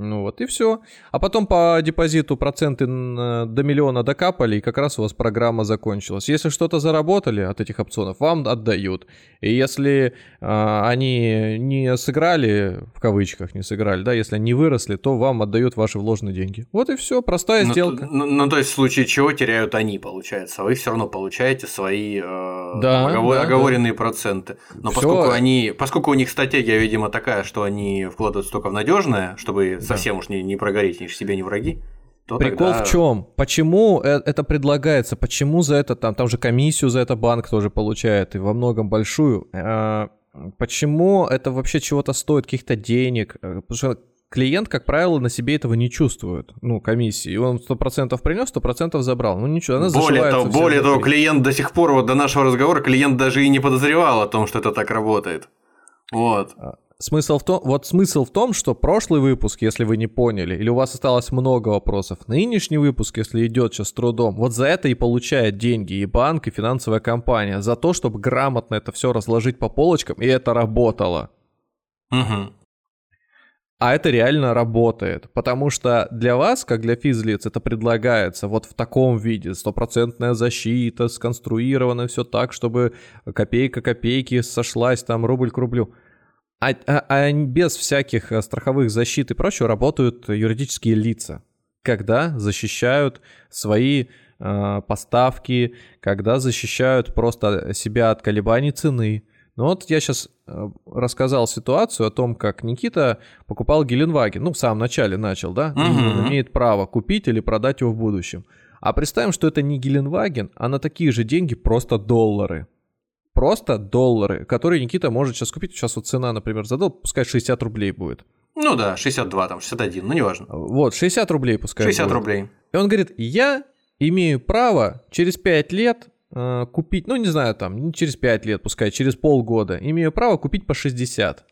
Speaker 2: Ну вот и все. А потом по депозиту проценты до миллиона докапали, и как раз у вас программа закончилась. Если что-то заработали от этих опционов, вам отдают. И если э, они не сыграли, в кавычках не сыграли, да, если они выросли, то вам отдают ваши вложенные деньги. Вот и все, простая
Speaker 3: ну,
Speaker 2: сделка.
Speaker 3: Ну, ну, то есть в случае чего теряют они, получается. А вы все равно получаете свои э,
Speaker 2: да,
Speaker 3: оговор-
Speaker 2: да,
Speaker 3: оговоренные да. проценты. Но
Speaker 2: Всё.
Speaker 3: поскольку они, поскольку у них стратегия, видимо, такая, что они вкладываются только в надежное, чтобы совсем уж не, не прогореть, же себе не враги. То
Speaker 2: Прикол
Speaker 3: тогда...
Speaker 2: в чем? Почему э- это предлагается? Почему за это там, там же комиссию за это банк тоже получает и во многом большую? Э, Почему это вообще чего-то стоит, каких-то денег? Э, Потому что клиент, как правило, на себе этого не чувствует, ну, комиссии. Он 100% принес, 100% забрал. Ну, ничего, она
Speaker 3: Более того, более того, клиент до сих пор, вот до нашего разговора, клиент даже и не подозревал о том, что это так работает. Вот.
Speaker 2: Смысл в том, вот смысл в том, что прошлый выпуск, если вы не поняли, или у вас осталось много вопросов, нынешний выпуск, если идет сейчас с трудом, вот за это и получает деньги и банк, и финансовая компания, за то, чтобы грамотно это все разложить по полочкам, и это работало.
Speaker 3: Мгм.
Speaker 2: А это реально работает, потому что для вас, как для физлиц, это предлагается вот в таком виде, стопроцентная защита, сконструировано все так, чтобы копейка копейки сошлась, там рубль к рублю. А, а- а без всяких э, страховых защит и прочего работают юридические лица, когда защищают свои э, поставки, когда защищают просто себя от колебаний цены. Ну вот я сейчас рассказал ситуацию о том, как Никита покупал Геленваген. Ну, в самом начале начал, да? И
Speaker 3: Мгм.
Speaker 2: он имеет право купить или продать его в будущем. А представим, что это не Геленваген, а на такие же деньги просто доллары. Просто доллары, которые Никита может сейчас купить. Сейчас вот цена, например, задал, пускай 60 рублей будет.
Speaker 3: Ну да, 62, там, 61, ну неважно.
Speaker 2: Вот, 60 рублей пускай
Speaker 3: 60
Speaker 2: будет.
Speaker 3: рублей.
Speaker 2: И он говорит, я имею право через 5 лет э, купить, ну не знаю, там, не через 5 лет, пускай через полгода, имею право купить по 60.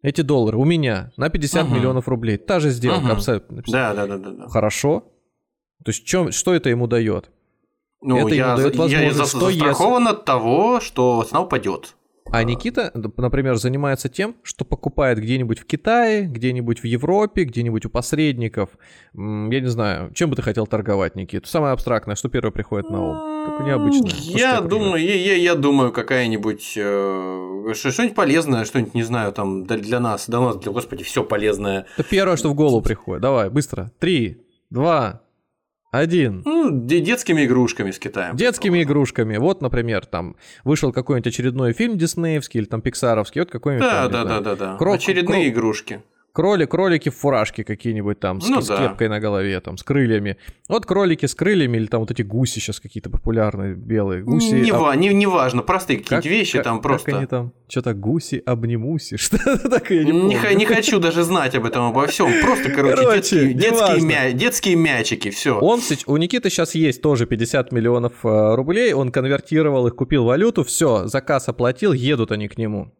Speaker 2: Эти доллары у меня на 50
Speaker 3: Мгм.
Speaker 2: миллионов рублей. Та же сделка,
Speaker 3: Мгм.
Speaker 2: абсолютно.
Speaker 3: Да, да, да, да.
Speaker 2: Хорошо. То есть чё- что это ему дает?
Speaker 3: Ну,
Speaker 2: Это
Speaker 3: я,
Speaker 2: даёт
Speaker 3: я
Speaker 2: возможность, если-
Speaker 3: застрахован от того, что цена упадет.
Speaker 2: А Никита, например, занимается тем, что покупает где-нибудь в Китае, где-нибудь в Европе, где-нибудь у посредников. Я не знаю, чем бы ты хотел торговать, Никита? Самое абстрактное, что первое приходит на ум? То, что
Speaker 3: Я думаю, я, я, я думаю, какая-нибудь э, что- что-нибудь полезное, что-нибудь, не знаю, там для, для нас, для нас, для господи, все полезное.
Speaker 2: Это первое, что в голову приходит. Давай, быстро. Три, два, один.
Speaker 3: Ну, де- детскими игрушками с Китаем.
Speaker 2: Детскими игрушками. Вот, например, там вышел какой-нибудь очередной фильм диснеевский или там пиксаровский. Вот какой-нибудь.
Speaker 3: Да,
Speaker 2: там,
Speaker 3: да, да, да, да.
Speaker 2: Крок-
Speaker 3: Очередные
Speaker 2: крок-
Speaker 3: игрушки.
Speaker 2: Кролик, кролики в фуражке какие-нибудь там, с,
Speaker 3: Ну
Speaker 2: с
Speaker 3: да.
Speaker 2: кепкой на голове, там, с крыльями. Вот кролики с крыльями, или там вот эти гуси сейчас какие-то популярные, белые гуси.
Speaker 3: не,
Speaker 2: об-
Speaker 3: не, не важно, простые
Speaker 2: как-
Speaker 3: какие-то вещи
Speaker 2: как-
Speaker 3: там
Speaker 2: как
Speaker 3: просто.
Speaker 2: они там, что-то гуси, обнимуси, что-то такое, не
Speaker 3: Не, х- не хочу даже знать об этом, обо всем. Просто, короче,
Speaker 2: Короче,
Speaker 3: детские, детские, мя- детские мячики, все.
Speaker 2: Он, у Никиты сейчас есть тоже 50 миллионов э, рублей, он конвертировал их, купил валюту, все, заказ оплатил, едут они к нему.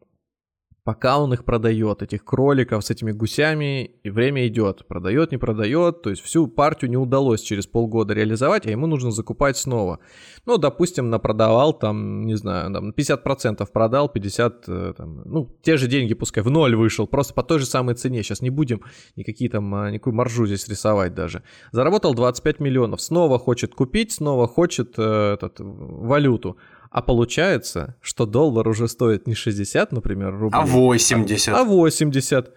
Speaker 2: Пока он их продает, этих кроликов с этими гусями, и время идет. Продает, не продает, то есть всю партию не удалось через полгода реализовать, а ему нужно закупать снова. Ну, допустим, напродавал там, не знаю, там 50% продал, 50, э, там, ну, те же деньги пускай в ноль вышел, просто по той же самой цене. Сейчас не будем никакие там, а, никакую маржу здесь рисовать даже. Заработал 25 миллионов, снова хочет купить, снова хочет э, этот, валюту. А получается, что доллар уже стоит не 60, например, рублей,
Speaker 3: А 80.
Speaker 2: а 80.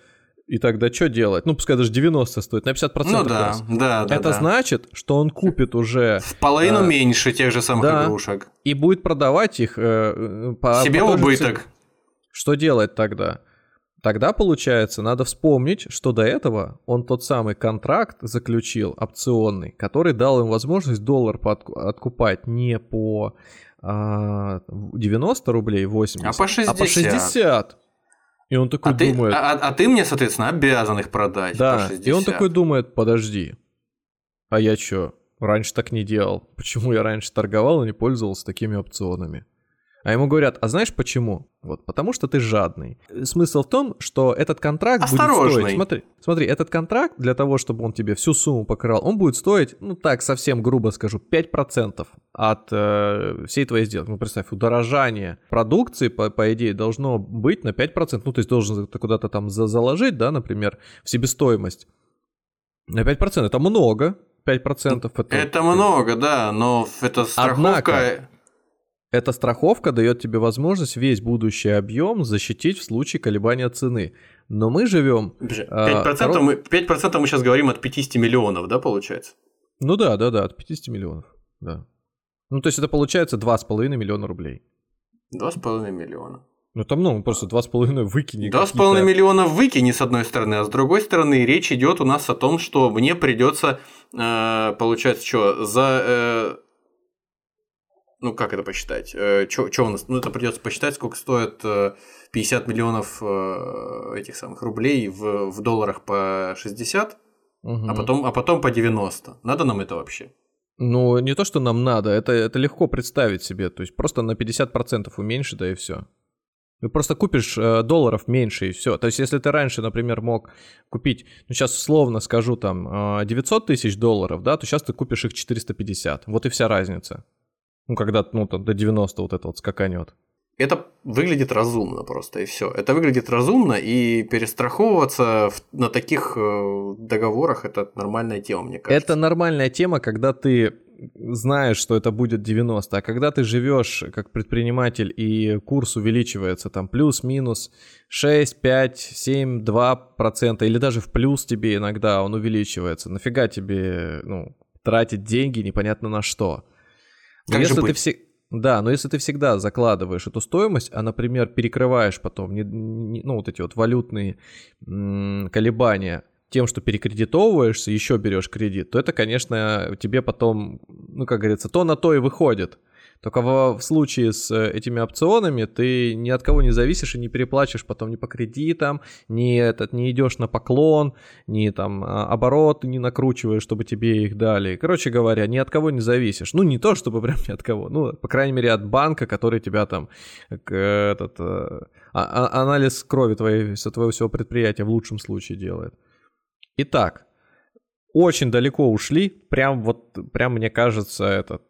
Speaker 2: И тогда что делать? Ну, пускай даже 90 стоит, на 50%
Speaker 3: ну да,
Speaker 2: вырос.
Speaker 3: да, да.
Speaker 2: Это
Speaker 3: да.
Speaker 2: значит, что он купит уже
Speaker 3: В половину
Speaker 2: а,
Speaker 3: меньше тех же самых
Speaker 2: да.
Speaker 3: игрушек.
Speaker 2: и будет продавать их э, по
Speaker 3: Себе
Speaker 2: по же
Speaker 3: убыток.
Speaker 2: цене. Что делать тогда? Тогда, получается, надо вспомнить, что до этого он тот самый контракт заключил, опционный, который дал им возможность доллар откупать не по а, 90 рублей 80,
Speaker 3: А по 60.
Speaker 2: а по 60. И он такой
Speaker 3: А ты,
Speaker 2: думает,
Speaker 3: а, а ты мне, соответственно, обязан их продать. по
Speaker 2: да,
Speaker 3: 60.
Speaker 2: и он такой думает, подожди, а я чё, раньше так не делал, почему я раньше торговал и не пользовался такими опционами? А ему говорят, а знаешь почему? Вот, потому что ты жадный. Смысл в том, что этот контракт
Speaker 3: Осторожный.
Speaker 2: будет стоить... Смотри, смотри, этот контракт для того, чтобы он тебе всю сумму покрывал, он будет стоить, ну так, совсем грубо скажу, 5% от э, всей твоей сделки. Ну, представь, удорожание продукции, по, по идее, должно быть на 5%. Ну, то есть должен ты куда-то там за заложить, да, например, в себестоимость. На 5% это много. 5% это...
Speaker 3: Это много, да, но это страховка...
Speaker 2: Однако, эта страховка дает тебе возможность весь будущий объем защитить в случае колебания цены. Но мы живем...
Speaker 3: 5%, а, мы, 5% мы сейчас говорим от 50 миллионов, да, получается?
Speaker 2: Ну да, да, да, от 50 миллионов, да. Ну, то есть это получается 2,5 миллиона рублей.
Speaker 3: 2,5 миллиона.
Speaker 2: Ну, там, ну, просто 2,5 выкини.
Speaker 3: 2,5 миллиона выкини, с одной стороны, а с другой стороны, речь идет у нас о том, что мне придется, э, получается, что, за... Э, ну, как это посчитать? Э, что у нас? Ну, это придется посчитать, сколько стоит э, 50 миллионов э, этих самых рублей в, в долларах по 60, угу. а, потом, а потом по 90. Надо нам это вообще?
Speaker 2: Ну, не то, что нам надо, это, это легко представить себе. То есть просто на 50% уменьши, да и все. Ты просто купишь э, долларов меньше и все. То есть, если ты раньше, например, мог купить, ну сейчас условно скажу там, э, 900 тысяч долларов, да, то сейчас ты купишь их 450. Вот и вся разница. Ну, когда, ну, там, до 90 вот это вот скаканет.
Speaker 3: Это выглядит разумно просто, и все. Это выглядит разумно, и перестраховываться в, на таких э, договорах это нормальная тема, мне кажется.
Speaker 2: Это нормальная тема, когда ты знаешь, что это будет 90, а когда ты живешь как предприниматель и курс увеличивается там плюс-минус 6, 5, 7, 2 процента, или даже в плюс тебе иногда он увеличивается, нафига тебе ну, тратить деньги непонятно на что? Как если ты все... Да, но если ты всегда закладываешь эту стоимость, а, например, перекрываешь потом, не, не, ну, вот эти вот валютные м- колебания тем, что перекредитовываешься, еще берешь кредит, то это, конечно, тебе потом, ну, как говорится, то на то и выходит. Только в, случае с э, этими опционами ты ни от кого не зависишь и не переплачиваешь потом ни по кредитам, ни, этот, не идешь на поклон, ни там а, обороты не накручиваешь, чтобы тебе их дали. Короче говоря, ни от кого не зависишь. Ну, не то, чтобы прям ни от кого. Ну, по крайней мере, от банка, который тебя там этот, а, а, анализ крови твоей, твоего всего предприятия в лучшем случае делает. Итак, очень далеко ушли, прям вот, прям мне кажется, этот,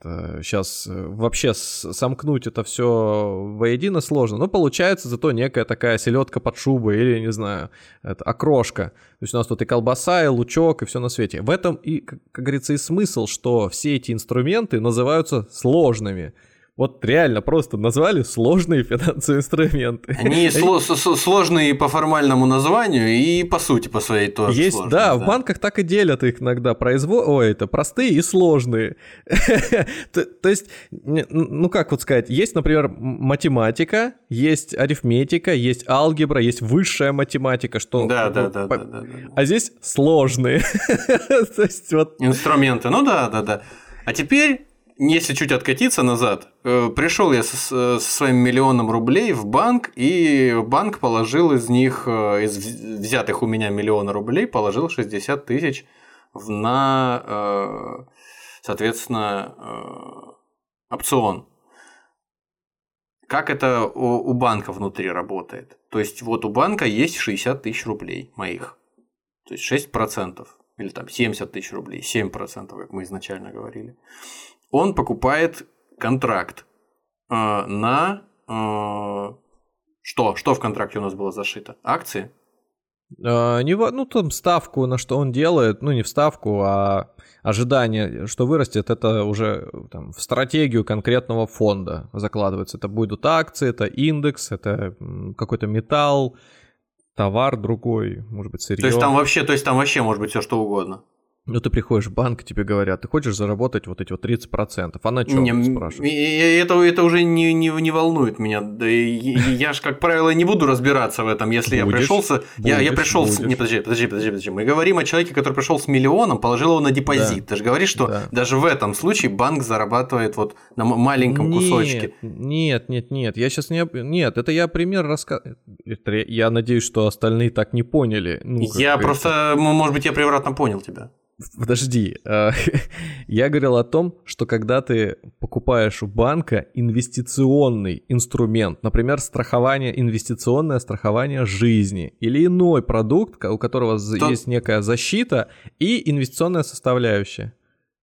Speaker 2: сейчас э, э, вообще сомкнуть это все воедино сложно, но получается зато некая такая селедка под шубой или, не знаю, это, окрошка. То есть у нас тут и колбаса, и лучок, и все на свете. В этом и, как говорится, и смысл, что все эти инструменты называются сложными. Вот реально просто назвали сложные финансовые инструменты.
Speaker 3: Они сло- сложные по формальному названию и по сути по своей тоже.
Speaker 2: Есть, сложные, да, да, в банках так и делят их иногда. Производ... Ой, это простые и сложные. То есть, ну как вот сказать, есть, например, математика, есть арифметика, есть алгебра, есть высшая математика, что...
Speaker 3: Да, да, да, да.
Speaker 2: А здесь сложные.
Speaker 3: Инструменты, ну да, да, да. А теперь если чуть откатиться назад, э, пришел я со, со своим миллионом рублей в банк, и банк положил из них, э, из взятых у меня миллиона рублей, положил 60 тысяч на, э, соответственно, опцион. Как это у банка внутри работает? То есть, вот у банка есть 60 тысяч рублей моих. То есть 6%. Или там 70 тысяч рублей, 7%, как мы изначально говорили он покупает контракт э, на э, что? Что в контракте у нас было зашито? Акции?
Speaker 2: А, не, ну, там ставку, на что он делает, ну, не в ставку, а ожидание, что вырастет, это уже там, в стратегию конкретного фонда закладывается. Это будут акции, это индекс, это какой-то металл, товар другой, может быть, сырье.
Speaker 3: То есть там вообще, то есть там вообще может быть все что угодно.
Speaker 2: Ну, ты приходишь в банк, тебе говорят, ты хочешь заработать вот эти вот 30%, а на чем, не, спрашивают?
Speaker 3: Это, это уже не, не, не волнует меня. Да я же, как правило, не буду разбираться в этом, если будешь, я пришел... С... я, я пришел с... Не, подожди, подожди, подожди, подожди. Мы говорим о человеке, который пришел с миллионом, положил его на депозит. Да. Ты же говоришь, что да. даже в этом случае банк зарабатывает вот на маленьком нет, кусочке.
Speaker 2: Нет, нет, нет. Я сейчас не... Нет, это я пример рассказываю. Я надеюсь, что остальные так не поняли.
Speaker 3: Ну, я просто, может быть, я превратно понял тебя.
Speaker 2: Подожди, э, я говорил о том, что когда ты покупаешь у банка инвестиционный инструмент, например, страхование, инвестиционное страхование жизни или иной продукт, у которого то... есть некая защита и инвестиционная составляющая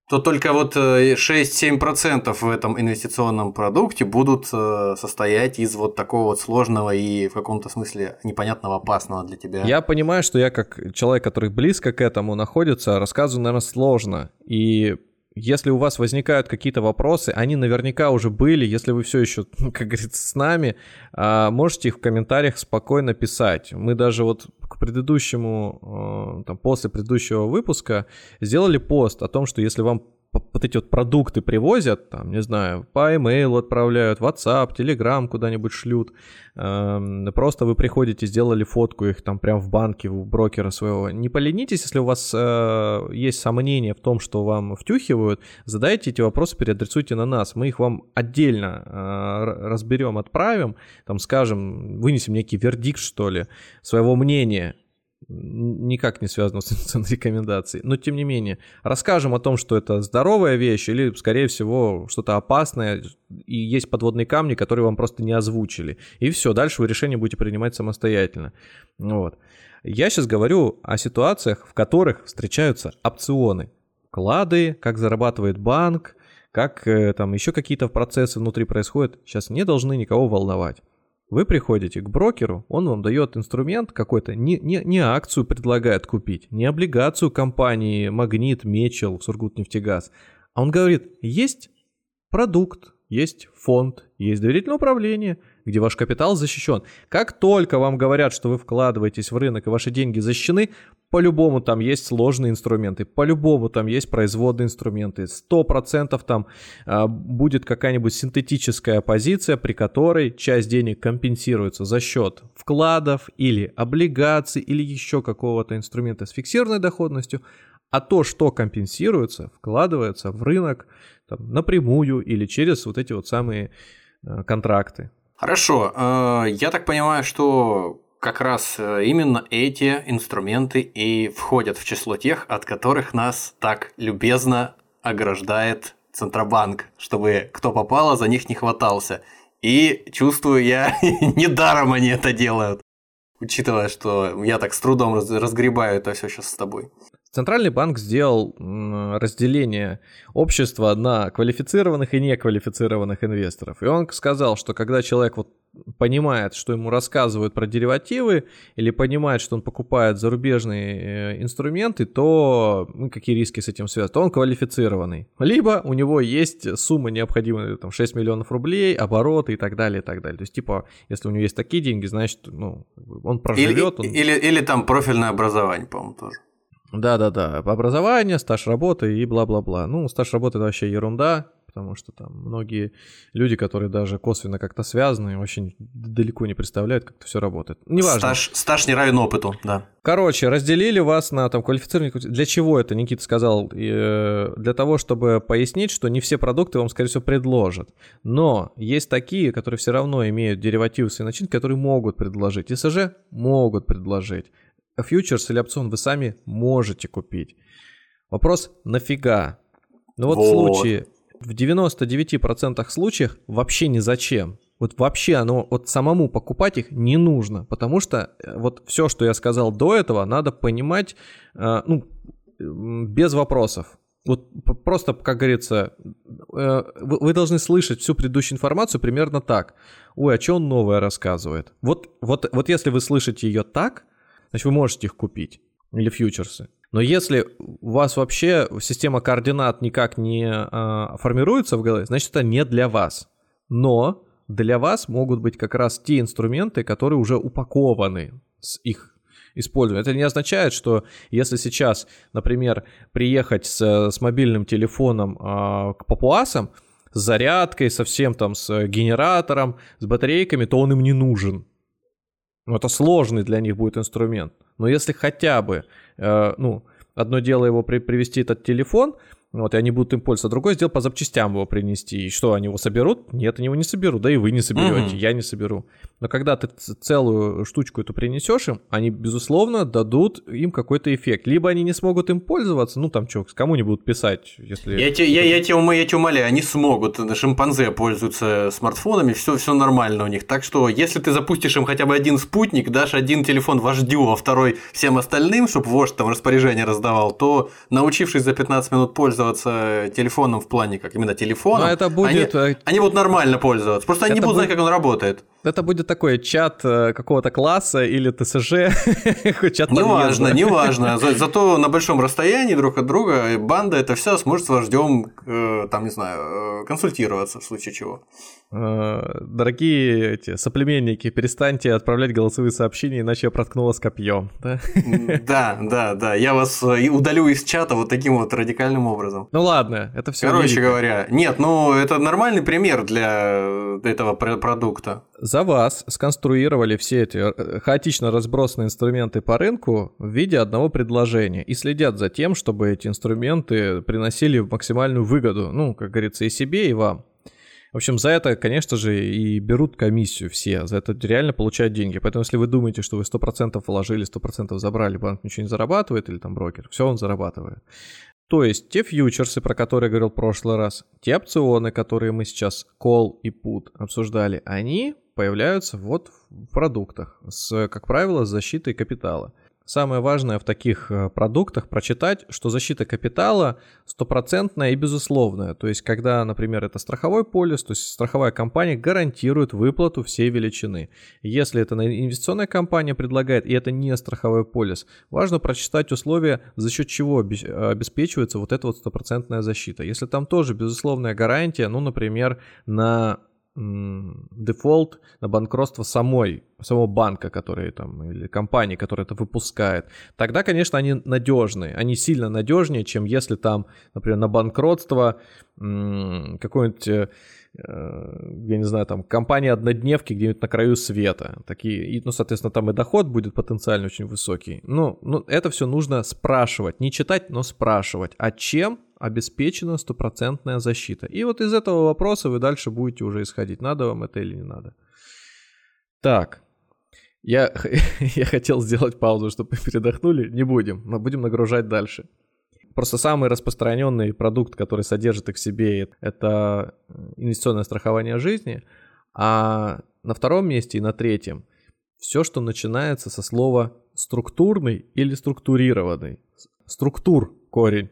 Speaker 3: то только вот 6-7% э, в этом инвестиционном продукте будут э, состоять из вот такого вот сложного и в каком-то смысле непонятного опасного для тебя.
Speaker 2: Я понимаю, что я как человек, который близко к этому находится, рассказываю, наверное, сложно. И если у вас возникают какие-то вопросы, они наверняка уже были, если вы все еще, как говорится, с нами, а, можете их в комментариях спокойно писать. Мы даже вот к предыдущему, а, там, после предыдущего выпуска сделали пост о том, что если вам вот эти вот продукты привозят, там, не знаю, по e-mail отправляют, WhatsApp, Telegram куда-нибудь шлют, эм, просто вы приходите, сделали фотку их там прям в банке у брокера своего. Не поленитесь, если у вас э, есть сомнения в том, что вам втюхивают, задайте эти вопросы, переадресуйте на нас. Мы их вам отдельно э, разберем, отправим, там скажем, вынесем некий вердикт, что ли, своего мнения никак не связано с инвестиционной рекомендацией. Но тем не менее, расскажем о том, что это здоровая вещь или, скорее всего, что-то опасное, и есть подводные камни, которые вам просто не озвучили. И все, дальше вы решение будете принимать самостоятельно. Вот. Я сейчас говорю о ситуациях, в которых встречаются опционы. Вклады, как зарабатывает банк, как э, там еще какие-то процессы внутри происходят, сейчас не должны никого волновать. Вы приходите к брокеру, он вам дает инструмент какой-то, не, не, не акцию предлагает купить, не облигацию компании Магнит, Мечел, Сургутнефтегаз, а он говорит, есть продукт, есть фонд, есть доверительное управление, где ваш капитал защищен. Как только вам говорят, что вы вкладываетесь в рынок и ваши деньги защищены, по-любому там есть сложные инструменты, по-любому там есть производные инструменты. Сто процентов там а, будет какая-нибудь синтетическая позиция, при которой часть денег компенсируется за счет вкладов или облигаций или еще какого-то инструмента с фиксированной доходностью, а то, что компенсируется, вкладывается в рынок там, напрямую или через вот эти вот самые э, контракты.
Speaker 3: Хорошо, э, я так понимаю, что как раз э, именно эти инструменты и входят в число тех, от которых нас так любезно ограждает Центробанк, чтобы кто попало, за них не хватался. И чувствую я, недаром они это делают, учитывая, что я так с трудом разгребаю это все сейчас с тобой.
Speaker 2: Центральный банк сделал разделение общества на квалифицированных и неквалифицированных инвесторов. И он сказал, что когда человек вот понимает, что ему рассказывают про деривативы, или понимает, что он покупает зарубежные э, инструменты, то ну, какие риски с этим связаны, то он квалифицированный. Либо у него есть сумма необходимая, там, 6 миллионов рублей, обороты и так далее, и так далее. То есть, типа, если у него есть такие деньги, значит, ну, он проживет.
Speaker 3: Или, он... или, или там профильное образование, по-моему, тоже.
Speaker 2: Да-да-да, образование, стаж работы и бла-бла-бла. Ну, стаж работы это вообще ерунда, потому что там многие люди, которые даже косвенно как-то связаны, очень далеко не представляют, как это все работает.
Speaker 3: Неважно. Стаж, стаж не равен опыту, да.
Speaker 2: Короче, разделили вас на там квалифицированных... Для чего это, Никита сказал? Э, для того, чтобы пояснить, что не все продукты вам, скорее всего, предложат. Но есть такие, которые все равно имеют деривативы своей начинки, которые могут предложить. ИСЖ могут предложить фьючерс или опцион вы сами можете купить. Вопрос нафига? Ну вот, вот. в случае, в 99% случаев вообще ни зачем. Вот вообще оно, вот самому покупать их не нужно, потому что э, вот все, что я сказал до этого, надо понимать, э, ну, без вопросов. Вот просто, как говорится, э, вы должны слышать всю предыдущую информацию примерно так. Ой, а что он новое рассказывает? Вот, вот, вот если вы слышите ее так, значит, вы можете их купить. Или фьючерсы. Но если у вас вообще система координат никак не а, формируется в голове, значит, это не для вас. Но для вас могут быть как раз те инструменты, которые уже упакованы с их использованием. Это не означает, что если сейчас, например, приехать с, с мобильным телефоном а, к папуасам, с зарядкой, совсем там с генератором, с батарейками, то он им не нужен. Ну, это сложный для них будет инструмент. Но если хотя бы, э, ну, одно дело его при, привести этот телефон, вот, и они будут им пользоваться. Другой сделал по запчастям его принести. И что, они его соберут? Нет, они его не соберут, да и вы не соберете, mm-hmm. я не соберу. Но когда ты целую штучку эту принесешь им, они, безусловно, дадут им какой-то эффект. Либо они не смогут им пользоваться, ну там что, кому не будут писать, если...
Speaker 3: Я, тебе, я, я, тебя, я тебя умоляю, они смогут. Шимпанзе пользуются смартфонами, все, все нормально у них. Так что, если ты запустишь им хотя бы один спутник, дашь один телефон вождю, а второй всем остальным, чтобы вождь там распоряжение раздавал, то, научившись за 15 минут пользоваться пользоваться телефоном в плане как именно телефона,
Speaker 2: Но это будет...
Speaker 3: они, э, они будут нормально пользоваться. Просто они не будут будет... знать, как он работает.
Speaker 2: Это будет такой чат э, какого-то класса или ТСЖ,
Speaker 3: чат Неважно, неважно. За, зато на большом расстоянии друг от друга банда это все сможет с вождем, э, там, не знаю, консультироваться в случае чего.
Speaker 2: Дорогие эти соплеменники, перестаньте отправлять голосовые сообщения, иначе я проткнула с копьем.
Speaker 3: Да? да, да, да. Я вас удалю из чата вот таким вот радикальным образом.
Speaker 2: Ну ладно, это все.
Speaker 3: Короче говоря, нет, ну это нормальный пример для этого продукта.
Speaker 2: За вас сконструировали все эти э, хаотично разбросанные инструменты по рынку в виде одного предложения и следят за тем, чтобы эти инструменты приносили максимальную выгоду, ну, как говорится, и себе, и вам. В общем, за это, конечно же, и берут комиссию все, за это реально получают деньги. Поэтому, если вы думаете, что вы 100% вложили, 100% забрали, банк ничего не зарабатывает, или там брокер, все он зарабатывает. То есть те фьючерсы, про которые я говорил в прошлый раз, те опционы, которые мы сейчас call и put обсуждали, они появляются вот в продуктах, с, как правило, с защитой капитала. Самое важное в таких э, продуктах прочитать, что защита капитала стопроцентная и безусловная. То есть, когда, например, это страховой полис, то есть страховая компания гарантирует выплату всей величины. Если это инвестиционная компания предлагает, и это не страховой полис, важно прочитать условия, за счет чего обеспечивается вот эта вот стопроцентная защита. Если там тоже безусловная гарантия, ну, например, на дефолт на банкротство самой, самого банка, который там, или компании, которая это выпускает, тогда, конечно, они надежные. Они сильно надежнее, чем если там, например, на банкротство какой-нибудь э, я не знаю, там, компания однодневки где-нибудь на краю света. Такие, и, ну, соответственно, там и доход будет потенциально очень высокий. Ну, ну, это все нужно спрашивать. Не читать, но спрашивать. А чем обеспечена стопроцентная защита. И вот из этого вопроса вы дальше будете уже исходить, надо вам это или не надо. Так, я, я хотел сделать паузу, чтобы передохнули. Не будем, мы будем нагружать дальше. Просто самый распространенный продукт, который содержит их в себе, это инвестиционное страхование жизни. А на втором месте и на третьем все, что начинается со слова структурный или структурированный. Структур корень.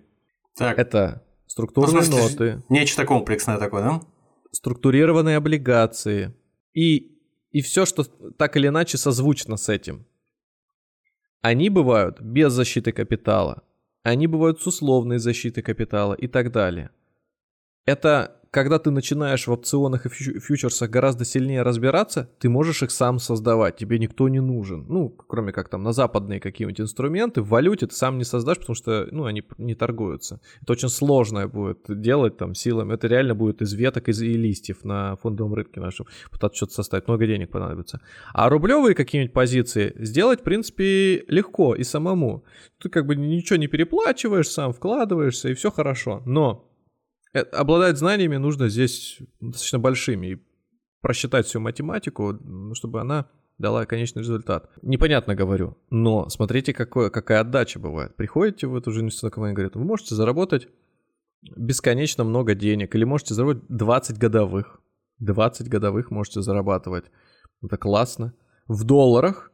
Speaker 2: Так. Это структурные ну, ноты.
Speaker 3: Нечто комплексное такое, да?
Speaker 2: Структурированные облигации. И, и все, что так или иначе созвучно с этим. Они бывают без защиты капитала. Они бывают с условной защитой капитала и так далее. Это когда ты начинаешь в опционах и фьючерсах гораздо сильнее разбираться, ты можешь их сам создавать, тебе никто не нужен. Ну, кроме как там на западные какие-нибудь инструменты, в валюте ты сам не создашь, потому что, ну, они не торгуются. Это очень сложно будет делать там силами. Это реально будет из веток из, и листьев на фондовом рынке нашем. Пытаться что-то составить, много денег понадобится. А рублевые какие-нибудь позиции сделать, в принципе, легко и самому. Ты как бы ничего не переплачиваешь, сам вкладываешься, и все хорошо. Но обладать знаниями нужно здесь достаточно большими. И просчитать всю математику, чтобы она дала конечный результат. Непонятно говорю, но смотрите, какое, какая отдача бывает. Приходите в эту же инвестиционную компанию и говорят, вы можете заработать бесконечно много денег, или можете заработать 20 годовых. 20 годовых можете зарабатывать. Это классно. В долларах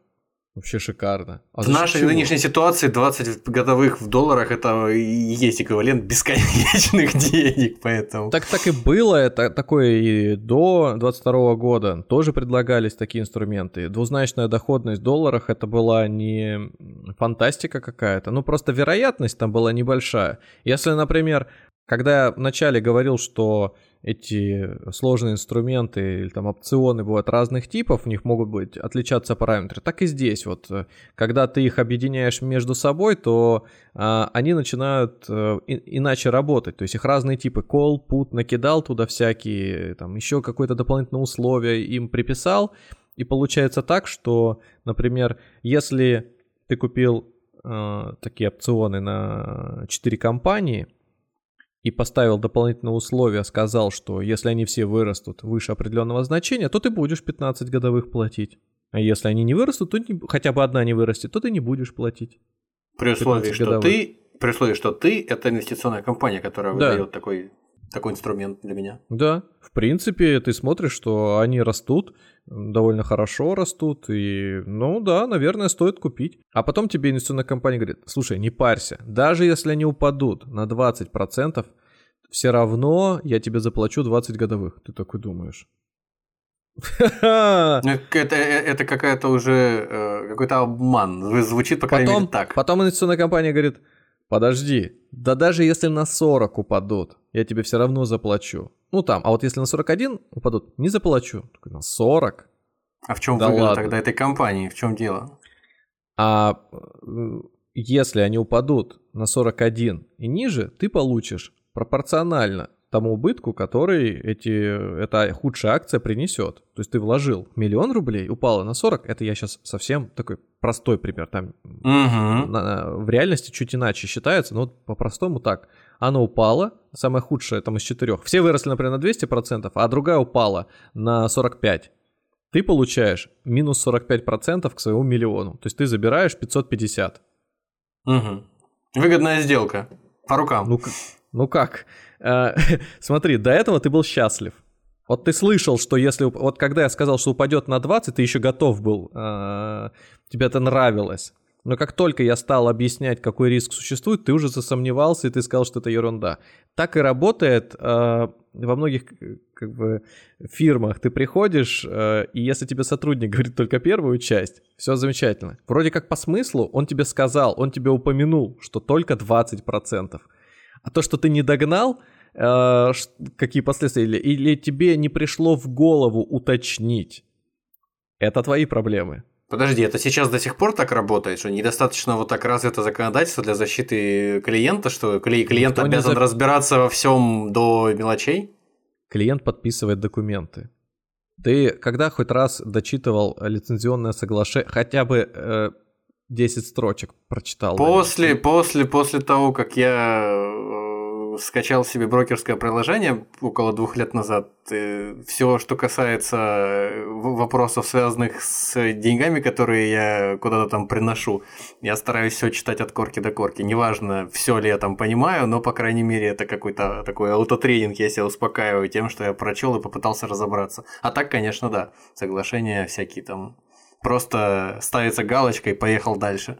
Speaker 2: Вообще шикарно.
Speaker 3: А в нашей чего? нынешней ситуации 20 годовых в долларах это и есть эквивалент бесконечных денег, поэтому...
Speaker 2: Так так и было, это такое и до 22 года тоже предлагались такие инструменты. Двузначная доходность в долларах это была не фантастика какая-то, ну просто вероятность там была небольшая. Если, например, когда я вначале говорил, что эти сложные инструменты или там опционы бывают разных типов, в них могут быть отличаться параметры. Так и здесь вот, э, когда ты их объединяешь между собой, то а, они начинают а, и, иначе работать. То есть их разные типы call, put, накидал туда всякие, там еще какое-то дополнительное условие им приписал, и получается так, что, например, если ты купил а, такие опционы на 4 компании, и поставил дополнительное условие, сказал, что если они все вырастут выше определенного значения, то ты будешь 15 годовых платить. А если они не вырастут, то не, хотя бы одна не вырастет, то ты не будешь платить.
Speaker 3: При условии, что ты, при условии, что ты это инвестиционная компания, которая
Speaker 2: Да.
Speaker 3: выдает такой, такой инструмент для меня.
Speaker 2: Да, в принципе, ты смотришь, что они растут, довольно хорошо растут, и, ну да, наверное, стоит купить. А потом тебе инвестиционная компания говорит, слушай, не парься, даже если они упадут на 20%, все равно я тебе заплачу 20 годовых. Ты такой думаешь.
Speaker 3: Ну, Это, это какая-то уже э, какой-то обман. Зв- Звучит, по крайней
Speaker 2: Потом,
Speaker 3: мере, так.
Speaker 2: потом инвестиционная компания говорит, подожди, да даже если на 40 упадут, я тебе все равно заплачу. Ну там, а вот если на 41 упадут, не заплачу. Такой, на 40?
Speaker 3: А в чем
Speaker 2: Да
Speaker 3: выгода
Speaker 2: ладно.
Speaker 3: тогда этой компании? В чем дело?
Speaker 2: А э, если они упадут на 41 и ниже, ты получишь пропорционально тому убытку, который эти, эта худшая акция принесет. То есть ты вложил миллион рублей, упала на 40, это я сейчас совсем такой простой пример, там
Speaker 3: Угу.
Speaker 2: на- в реальности чуть иначе считается, но вот по-простому так. Оно упало, самое худшее там из четырех. Все выросли, например, на 200%, а другая упала на 45%. Ты получаешь минус 45% к своему миллиону. То есть ты забираешь 550.
Speaker 3: Угу. Выгодная сделка. По рукам.
Speaker 2: Ну, ну как? Э, Смотри, до этого ты был счастлив. Вот ты слышал, что если... Вот когда я сказал, что упадет на 20, ты еще готов был. э, Тебе это нравилось. Но как только я стал объяснять, какой риск существует, ты уже засомневался, и ты сказал, что это ерунда. Так и работает э, во многих как бы, фирмах. Ты приходишь, э, и если тебе сотрудник говорит только первую часть, все замечательно. Вроде как по смыслу он тебе сказал, он тебе упомянул, что только 20%. А то, что ты не догнал, э, какие последствия, или, или тебе не пришло в голову уточнить, это твои проблемы.
Speaker 3: Подожди, это сейчас до сих пор так работает, что недостаточно вот так развито законодательство для защиты клиента, что кли- клиент
Speaker 2: Никто
Speaker 3: обязан
Speaker 2: за-
Speaker 3: разбираться во всем до мелочей?
Speaker 2: Клиент подписывает документы. Ты когда хоть раз дочитывал лицензионное соглашение, хотя бы э, 10 строчек прочитал?
Speaker 3: После, после, после того, как я э, скачал себе брокерское приложение около двух лет назад, все, что касается э, вопросов, связанных с деньгами, которые я куда-то там приношу, я стараюсь все читать от корки до корки. Неважно, все ли я там понимаю, но, по крайней мере, это какой-то такой аутотренинг, я себя успокаиваю тем, что я прочел и попытался разобраться. А так, конечно, да, соглашения всякие там. Просто ставится галочка и поехал дальше.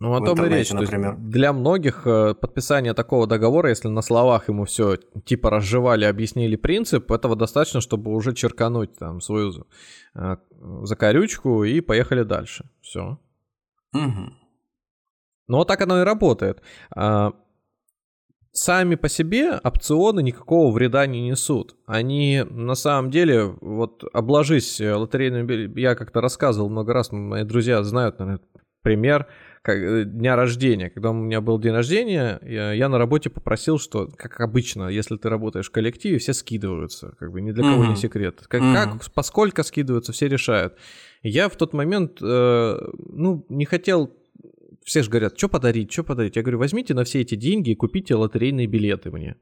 Speaker 2: Ну, о том и речь. То есть
Speaker 3: например.
Speaker 2: для многих э, подписание такого договора, если на словах ему все типа разжевали, объяснили принцип, этого достаточно, чтобы уже черкануть там свою э, закорючку и поехали дальше. Все.
Speaker 3: Мгм.
Speaker 2: Ну, вот так оно и работает. Сами по себе опционы никакого вреда не несут. Они на самом деле, вот обложись э, лотерейными билетами, я как-то рассказывал много раз, мои друзья знают, наверное, пример как, э, дня рождения. Когда у меня был день рождения, я, я на работе попросил, что, как обычно, если ты работаешь в коллективе, все скидываются, как бы ни для кого не секрет. Как,
Speaker 3: Мгм.
Speaker 2: как, поскольку скидываются, все решают. Я в тот момент, э, ну, не хотел все же говорят, что подарить, что подарить. Я говорю, возьмите на все эти деньги и купите лотерейные билеты мне.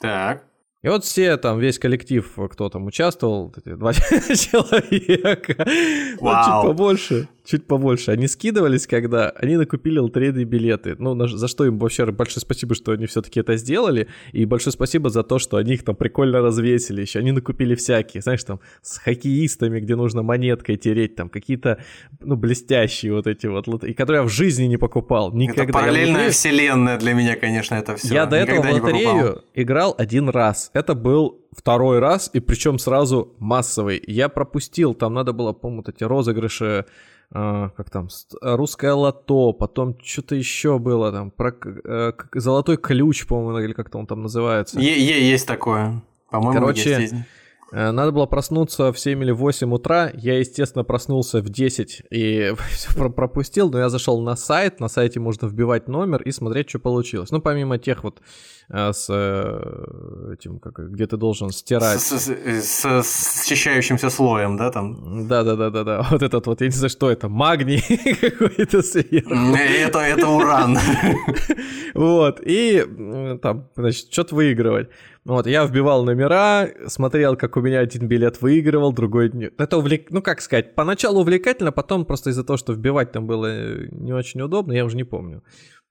Speaker 3: Так.
Speaker 2: И вот все там, весь коллектив, кто там участвовал, два человека, ну, чуть
Speaker 3: Вау.
Speaker 2: побольше, чуть побольше, они скидывались, когда они накупили лотерейные билеты. Ну, на- за что им вообще большое спасибо, что они все-таки это сделали, и большое спасибо за то, что они их там прикольно развесили еще. Они накупили всякие, знаешь, там, с хоккеистами, где нужно монеткой тереть, там, какие-то, ну, блестящие вот эти вот, лот- и которые я в жизни не покупал. Никогда.
Speaker 3: Это параллельная
Speaker 2: лотерею-
Speaker 3: вселенная для меня, конечно, это все.
Speaker 2: я до этого в лотерею играл один раз. Это был второй раз, и причем сразу массовый. Я пропустил, там надо было, по-моему, эти розыгрыши, э, как там, ст- русское лото, потом что-то еще было там, про э, золотой ключ, по-моему, или как-то он там называется.
Speaker 3: есть такое. По-моему,
Speaker 2: Короче,
Speaker 3: есть,
Speaker 2: надо было проснуться в 7 или 8 утра. Я, естественно, проснулся в 10 и все пропустил, но я зашел на сайт. На сайте можно вбивать номер и смотреть, что получилось. Ну, помимо тех вот э, с э, этим, как, где ты должен стирать. С,
Speaker 3: с, с, с счищающимся слоем, да, там?
Speaker 2: Да-да-да-да-да. Вот этот вот, я не знаю, что это, магний какой-то сверху.
Speaker 3: Это, это уран.
Speaker 2: Вот, и там, значит, что-то выигрывать. Вот, я вбивал номера, смотрел, как у меня один билет выигрывал, другой нет. Это увлек... ну как сказать, поначалу увлекательно, потом просто из-за того, что вбивать там было не очень удобно, я уже не помню.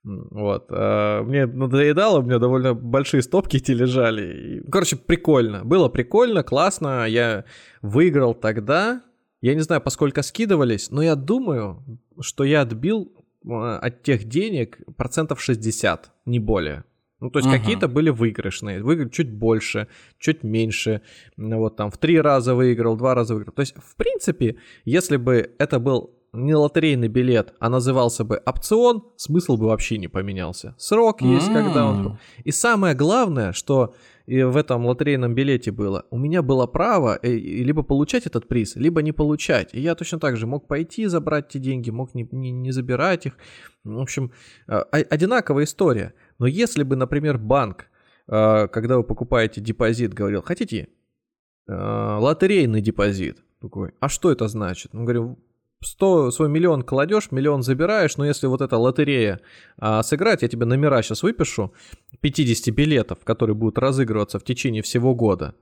Speaker 2: Вот. А мне надоедало, у меня довольно большие стопки эти лежали. Короче, прикольно. Было прикольно, классно. Я выиграл тогда. Я не знаю, поскольку скидывались, но я думаю, что я отбил а, от тех денег процентов 60, не более. Ну, то есть uh-huh. какие-то были выигрышные, выиграл чуть больше, чуть меньше, вот там в три раза выиграл, два раза выиграл. То есть, в принципе, если бы это был не лотерейный билет, а назывался бы опцион, смысл бы вообще не поменялся. Срок есть, mm-hmm. когда он... И самое главное, что и в этом лотерейном билете было, у меня было право э, либо получать этот приз, либо не получать. И я точно так же мог пойти забрать эти деньги, мог не, не, не забирать их. В общем, э, одинаковая история. Но если бы, например, банк, э, когда вы покупаете депозит, говорил, хотите лотерейный депозит, такой, а что это значит? Мы говорим, 100, свой миллион кладешь, миллион забираешь, но если вот эта лотерея а, сыграть, я тебе номера сейчас выпишу, 50 билетов, которые будут разыгрываться в течение всего года.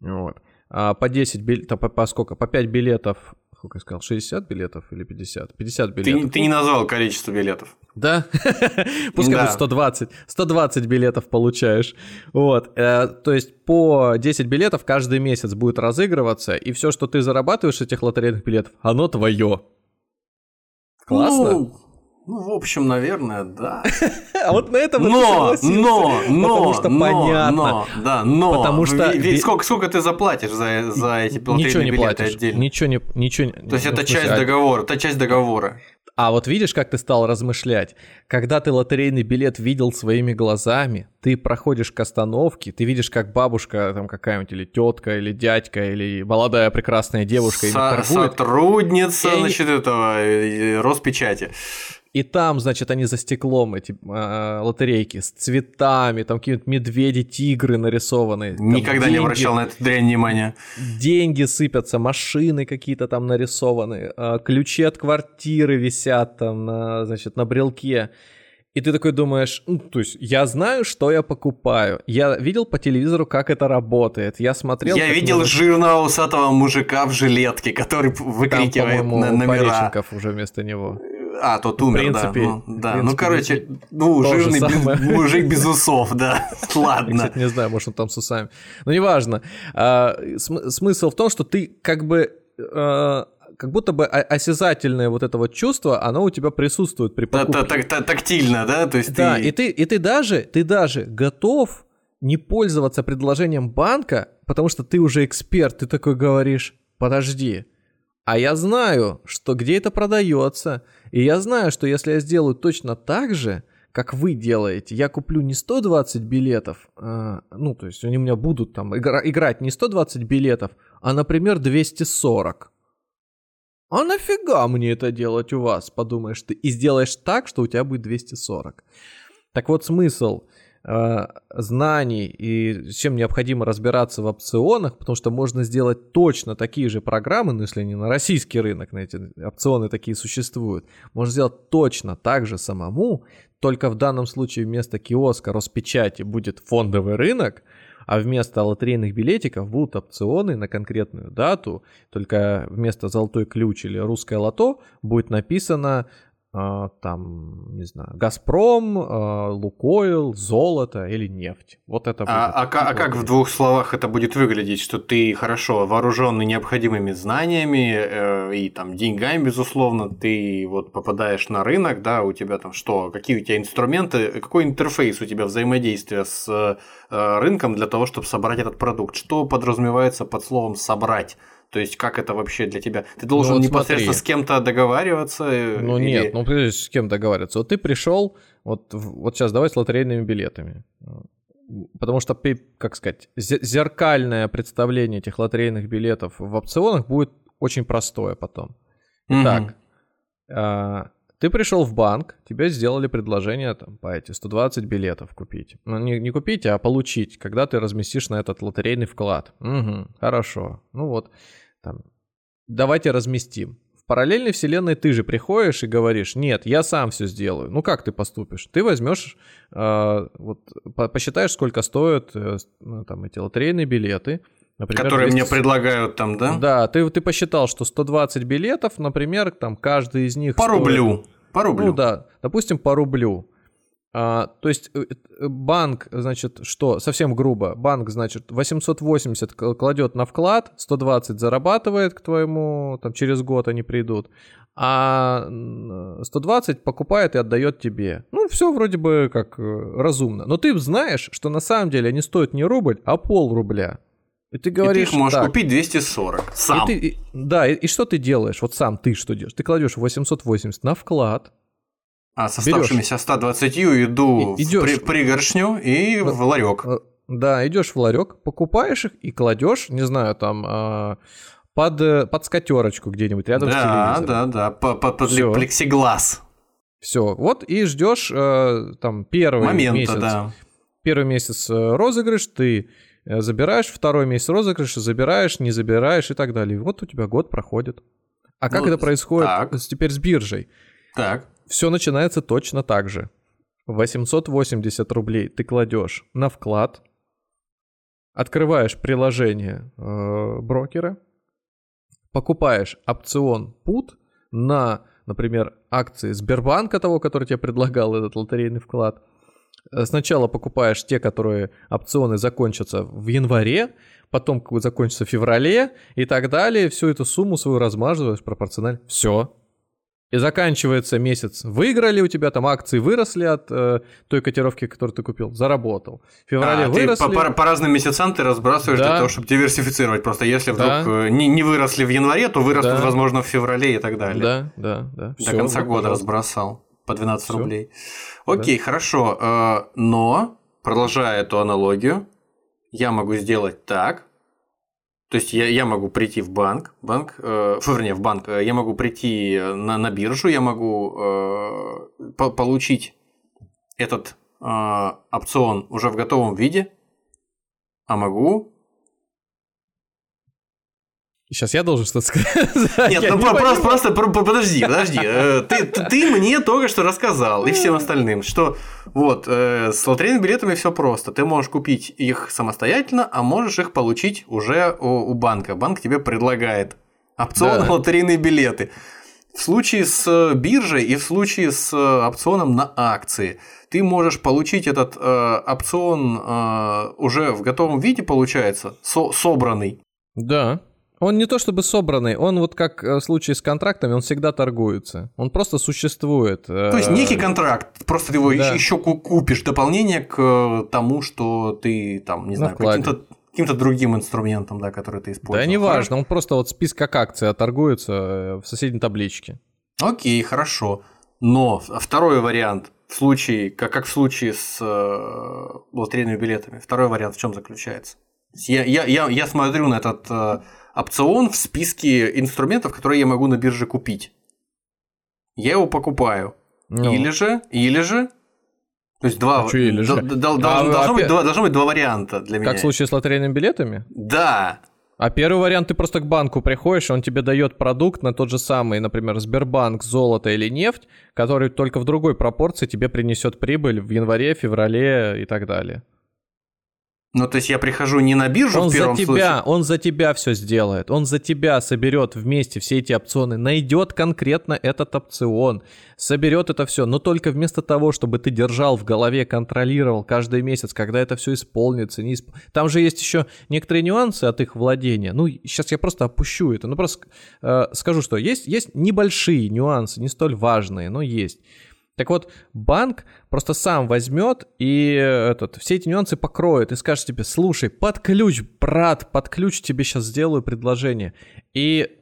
Speaker 2: Вот. А по 10 билетов, по, по сколько? По 5 билетов сколько я сказал, 60 билетов или 50? 50 билетов.
Speaker 3: Ты, ты не назвал количество билетов.
Speaker 2: Да? Пускай да. будет 120. 120 билетов получаешь. Вот. Э, то есть по 10 билетов каждый месяц будет разыгрываться, и все, что ты зарабатываешь этих лотерейных билетов, оно твое. Классно?
Speaker 3: Ну, ну, в общем, наверное, да.
Speaker 2: А вот на этом
Speaker 3: но, но, но,
Speaker 2: потому что
Speaker 3: но,
Speaker 2: понятно.
Speaker 3: Но, да, но. Потому что ведь сколько, сколько ты заплатишь за, за эти
Speaker 2: ничего не платишь, отдельно? Ничего не, ничего.
Speaker 3: То есть ну, это часть а договора, это часть договора.
Speaker 2: А вот видишь, как ты стал размышлять? Когда ты лотерейный билет видел своими глазами, ты проходишь к остановке, ты видишь, как бабушка там какая-нибудь, или тетка, или дядька, или молодая прекрасная девушка Со-
Speaker 3: торгует. Сотрудница, и значит, они... этого Роспечати.
Speaker 2: И там, значит, они за стеклом, эти э, лотерейки, с цветами, там какие-нибудь медведи, тигры нарисованы.
Speaker 3: Никогда деньги, не обращал на это дрянь внимания.
Speaker 2: Деньги сыпятся, машины какие-то там нарисованы, э, ключи от квартиры висят там, на, значит, на брелке. И ты такой думаешь, ну, то есть я знаю, что я покупаю. Я видел по телевизору, как это работает. Я смотрел...
Speaker 3: Я видел можно... жирного усатого мужика в жилетке, который выкрикивает Там, на номера.
Speaker 2: Пореченков уже вместо него.
Speaker 3: А, тот умер, принципе, да. Ну, да. Принципе, ну, короче, ну, жирный без, мужик без усов, да. Ладно.
Speaker 2: Кстати, не знаю, может, он там с усами. Но неважно. А, см- смысл в том, что ты как бы а, как будто бы осязательное вот это вот чувство, оно у тебя присутствует при покупке.
Speaker 3: Так, так, тактильно, да? То есть
Speaker 2: да, ты... и ты, и ты даже, ты даже готов не пользоваться предложением банка, потому что ты уже эксперт, ты такой говоришь, подожди, а я знаю, что где это продается, и я знаю, что если я сделаю точно так же, как вы делаете, я куплю не 120 билетов, а, ну, то есть они у меня будут там игра, играть не 120 билетов, а, например, 240. А нафига мне это делать у вас, подумаешь ты, и сделаешь так, что у тебя будет 240. Так вот смысл знаний и чем необходимо разбираться в опционах, потому что можно сделать точно такие же программы, ну если не на российский рынок, на эти опционы такие существуют, можно сделать точно так же самому, только в данном случае вместо киоска Роспечати будет фондовый рынок, а вместо лотерейных билетиков будут опционы на конкретную дату, только вместо золотой ключ или русское лото будет написано там, не знаю, Газпром, а, Лукойл, золото или нефть. Вот это
Speaker 3: а, будет. А, а, а как в двух словах это будет выглядеть, что ты хорошо вооруженный необходимыми знаниями э, и там деньгами, безусловно, ты вот попадаешь на рынок, да, у тебя там что, какие у тебя инструменты, какой интерфейс у тебя взаимодействия с э, рынком для того, чтобы собрать этот продукт? Что подразумевается под словом собрать? То есть, как это вообще для тебя? Ты должен ну, вот непосредственно смотри. с кем-то договариваться?
Speaker 2: Э, ну или... нет, ну с кем договариваться? Вот ты пришел, вот, вот сейчас давай с лотерейными билетами. потому что, как сказать, зеркальное представление этих лотерейных билетов в опционах будет очень простое потом. Итак, mm-hmm. ты пришел в банк, тебе сделали предложение там, по эти 120 билетов купить. Ну, не, не купить, а получить, когда ты разместишь на этот лотерейный вклад. Угу, хорошо. Ну вот, там, давайте разместим. В параллельной вселенной ты же приходишь и говоришь, нет, я сам все сделаю. Ну как ты поступишь? Ты возьмешь, э, вот, по посчитаешь, сколько стоят э, ну, там эти лотерейные билеты,
Speaker 3: Например, Которые 200... мне предлагают там, да?
Speaker 2: Да, ты, ты посчитал, что 120 билетов, например, там каждый из них
Speaker 3: По стоит... рублю. По рублю.
Speaker 2: Ну да, допустим, по рублю. А, то есть э, э, банк, значит, что, совсем грубо, банк, значит, 880 кладет на вклад, 120 зарабатывает к твоему, там через год они придут, а 120 покупает и отдает тебе. Ну, все вроде бы как э, разумно. Но ты знаешь, что на самом деле они стоят не рубль, а пол рубля.
Speaker 3: И ты говоришь, и ты их можешь так, купить 240 сам.
Speaker 2: И ты, и, да, и, и что ты делаешь? Вот сам ты что делаешь? Ты кладешь 880 на вклад,
Speaker 3: а с оставшимися 120 иду и, в при, пригоршню и в ларек. Э,
Speaker 2: да, идешь в ларек, покупаешь их и кладешь, не знаю, там а, под, э, под скатерочку где-нибудь рядом да, с телевизором.
Speaker 3: Да, да, да, под, под Всё. плексиглаз.
Speaker 2: Все, вот и ждешь э, там первый Момента, месяц. Да. Первый месяц розыгрыш, ты забираешь, второй месяц розыгрыша, забираешь, не забираешь и так далее. вот у тебя год проходит. А как ну, это происходит так. теперь с биржей?
Speaker 3: Так.
Speaker 2: Все начинается точно так же. 880 рублей ты кладешь на вклад, открываешь приложение э, брокера, покупаешь опцион PUT на, например, акции Сбербанка, того, который тебе предлагал этот лотерейный вклад. Э, сначала покупаешь те, которые опционы закончатся в январе, потом закончатся в феврале и так далее. Всю эту сумму свою размазываешь пропорционально. Все, и заканчивается месяц, выиграли у тебя там акции выросли от э, той котировки, которую ты купил, заработал. В феврале а, выросли.
Speaker 3: Ты по, по, по разным месяцам ты разбрасываешь да. для того, чтобы диверсифицировать. Просто если вдруг да. Э, не, не выросли в январе, то вырастут, да. возможно, в феврале и так далее.
Speaker 2: Да, да, да.
Speaker 3: До Всё, конца года пожалуйста. разбросал по 12 Всё. рублей. Окей, да. хорошо. Э, но, продолжая эту аналогию, я могу сделать так, то есть я, я могу прийти в банк, банк, э, вернее, в банк, э, я могу прийти на, на биржу, я могу э, по получить этот э, опцион уже в готовом виде, а могу
Speaker 2: Сейчас я должен что-то сказать.
Speaker 3: Нет, ну просто, просто подожди, подожди. Э, ты, ты мне только что рассказал и всем остальным, что вот э, с лотерейными билетами все просто. Ты можешь купить их самостоятельно, а можешь их получить уже у, у банка. Банк тебе предлагает опцион да. лотерейные билеты. В случае с биржей и в случае с опционом на акции ты можешь получить этот э, опцион э, уже в готовом виде, получается, со собранный.
Speaker 2: Да. Он не то чтобы собранный, он вот как э, в случае с контрактами, он всегда торгуется. Он просто существует.
Speaker 3: Э, то есть некий контракт, просто ты его да. еще купишь дополнение к э, тому, что ты там, не знаю, каким-то каким-то другим инструментом, да, который ты используешь.
Speaker 2: Да, неважно, он просто вот список как акции торгуется в соседней табличке.
Speaker 3: Окей, хорошо. Но второй вариант в случае, как, как в случае с э, лотерейными билетами, второй вариант в чем заключается? Я, я, я, я смотрю на этот опцион в списке инструментов, которые я могу на бирже купить. Я его покупаю. Ну. Или же, или же то есть два. А или же? Д- д- а, должно, а, быть, два, должно быть два варианта для меня.
Speaker 2: Как в случае с лотерейными билетами?
Speaker 3: Да.
Speaker 2: А первый вариант ты просто к банку приходишь, он тебе дает продукт на тот же самый, например, Сбербанк, золото или нефть, который только в другой пропорции тебе принесет прибыль в январе, феврале и так далее.
Speaker 3: Ну, то есть я прихожу не на биржу
Speaker 2: он
Speaker 3: в первом
Speaker 2: за тебя,
Speaker 3: случае.
Speaker 2: Он за тебя все сделает. Он за тебя соберет вместе все эти опционы, найдет конкретно этот опцион, соберет это все. Но только вместо того, чтобы ты держал в голове, контролировал каждый месяц, когда это все исполнится. Не исп... Там же есть еще некоторые нюансы от их владения. Ну, сейчас я просто опущу это. Ну, просто э, скажу, что есть, есть небольшие нюансы, не столь важные, но есть. Так вот, банк просто сам возьмет и этот, все эти нюансы покроет и скажет тебе, слушай, под ключ, брат, под ключ тебе сейчас сделаю предложение. И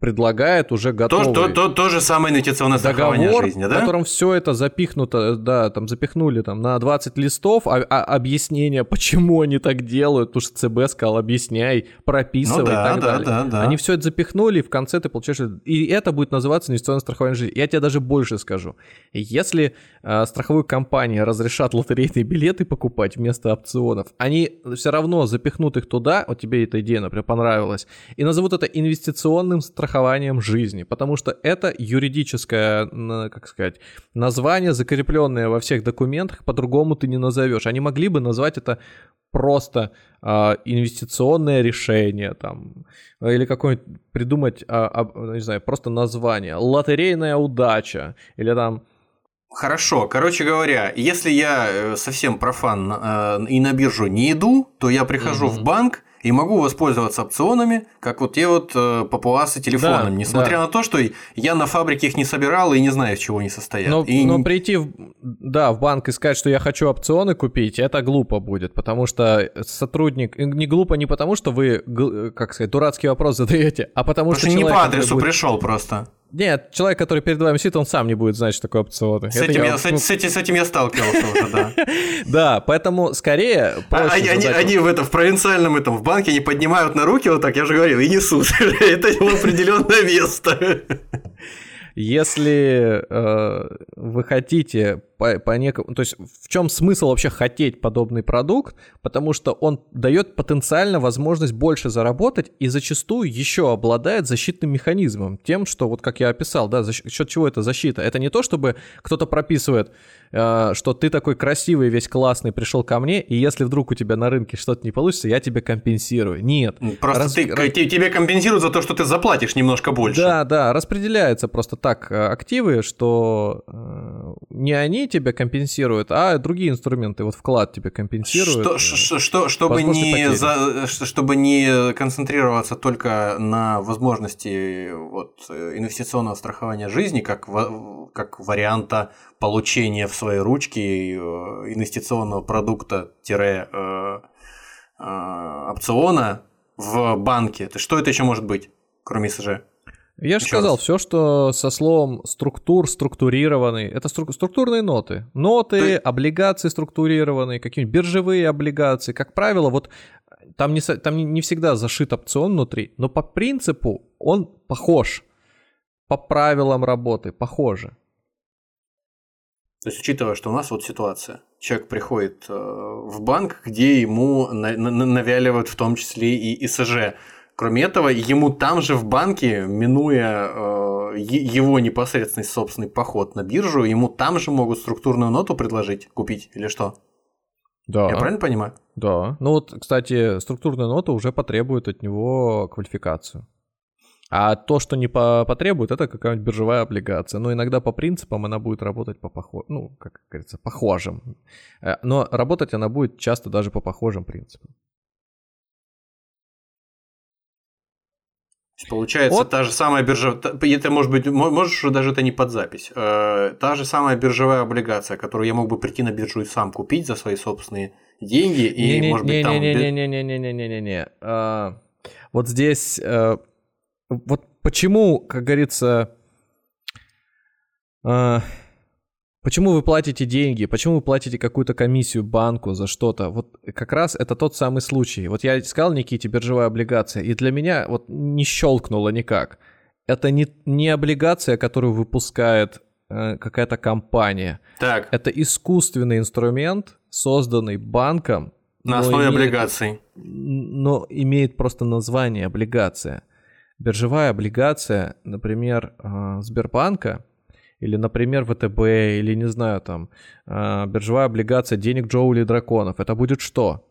Speaker 2: предлагает уже готовый
Speaker 3: то, то, то, то же самое инвестиционное страхование
Speaker 2: договор,
Speaker 3: жизни,
Speaker 2: в
Speaker 3: да?
Speaker 2: котором все это запихнуто, да, там запихнули там на 20 листов, а, а объяснение, почему они так делают, потому что ЦБ сказал, объясняй, прописывай
Speaker 3: Ну да,
Speaker 2: и так
Speaker 3: да,
Speaker 2: далее.
Speaker 3: да, да.
Speaker 2: Они все это запихнули, и в конце ты получаешь... И это будет называться инвестиционное страхование жизни. Я тебе даже больше скажу. Если э, страховые компании разрешат лотерейные билеты покупать вместо опционов, они все равно запихнут их туда, вот тебе эта идея, например, понравилась, и назовут это инвестиционным страхованием жизни, потому что это юридическое, как сказать, название, закрепленное во всех документах, по-другому ты не назовешь. Они могли бы назвать это просто э, инвестиционное решение, там, или какое-нибудь придумать, э, э, не знаю, просто название, лотерейная удача, или там
Speaker 3: Хорошо, короче говоря, если я э, совсем профан э, и на биржу не иду, то я прихожу mm-hmm. в банк и могу воспользоваться опционами, как вот те вот э, папуасы телефоном, да, несмотря да. на то, что я на фабрике их не собирал и не знаю, из чего они состоят.
Speaker 2: Но,
Speaker 3: и...
Speaker 2: но прийти в, да, в банк и сказать, что я хочу опционы купить, это глупо будет, потому что сотрудник... Не глупо не потому, что вы, как сказать, дурацкий вопрос задаете, а потому,
Speaker 3: потому
Speaker 2: что...
Speaker 3: что не по адресу
Speaker 2: будет...
Speaker 3: пришел просто.
Speaker 2: Нет, человек, который перед вами сидит, он сам не будет знать, что такое опционы.
Speaker 3: С, этим я, я, с, с, этим, с этим я сталкивался уже, да.
Speaker 2: Да, поэтому скорее
Speaker 3: а, они, в, это, в провинциальном этом, в банке, они поднимают на руки вот так, я же говорил, и несут. Это определенное место.
Speaker 2: Если э, вы хотите по, по некому... То есть в чем смысл вообще хотеть подобный продукт? Потому что он дает потенциально возможность больше заработать и зачастую еще обладает защитным механизмом. Тем, что вот как я описал, да, за счет чего это защита? Это не то, чтобы кто-то прописывает, э, что ты такой красивый, весь классный, пришел ко мне, и если вдруг у тебя на рынке что-то не получится, я тебе компенсирую. Нет.
Speaker 3: Просто Раз... ты, раз... тебе компенсируют за то, что ты заплатишь немножко больше.
Speaker 2: Да, да, распределяется просто так э, активы, что э, не они тебя компенсируют, а другие инструменты, вот вклад тебе компенсируют.
Speaker 3: Что, что, что, чтобы, не за, чтобы не концентрироваться только на возможности вот, инвестиционного страхования жизни, как, как варианта получения в свои ручки э, инвестиционного продукта-опциона в банке. То что это еще может быть, кроме СЖ?
Speaker 2: Я же сказал, все, что со словом структур, структурированный, это стру- структурные ноты. Ноты, Ты... облигации структурированные, какие-нибудь биржевые облигации. Как правило, вот там не, там не всегда зашит опцион внутри, но по принципу он похож. По правилам работы похоже.
Speaker 3: То есть, учитывая, что у нас вот ситуация, человек приходит э, в банк, где ему навяливают в том числе и ИСЖ, Кроме этого, ему там же в банке, минуя э, его непосредственный собственный поход на биржу, ему там же могут структурную ноту предложить купить или что?
Speaker 2: Да.
Speaker 3: Я правильно понимаю?
Speaker 2: Да. Ну вот, кстати, структурная нота уже потребует от него квалификацию. А то, что не по потребует, это какая-нибудь биржевая облигация. Но иногда по принципам она будет работать по похожим, ну, как говорится, похожим. Э, но работать она будет часто даже по похожим принципам.
Speaker 3: Получается, вот. та же самая биржевая, это может быть, можешь даже это не под запись, э, та же самая биржевая облигация, которую я мог бы прийти на биржу и сам купить за свои собственные деньги, и не, может не, быть там...
Speaker 2: Не-не-не-не-не-не-не-не. А, вот здесь, а, вот почему, как говорится, а, Почему вы платите деньги? Почему вы платите какую-то комиссию банку за что-то? Вот как раз это тот самый случай. Вот я сказал Никите биржевая облигация, и для меня вот не щелкнуло никак. Это не, не облигация, которую выпускает э, какая-то компания.
Speaker 3: Так.
Speaker 2: Это искусственный инструмент, созданный банком.
Speaker 3: На основе имеет, облигаций.
Speaker 2: Но имеет просто название облигация. Биржевая облигация, например, э, Сбербанка – или, например, ВТБ, или, не знаю, там, э, биржевая облигация денег Джоули драконов. Это будет что?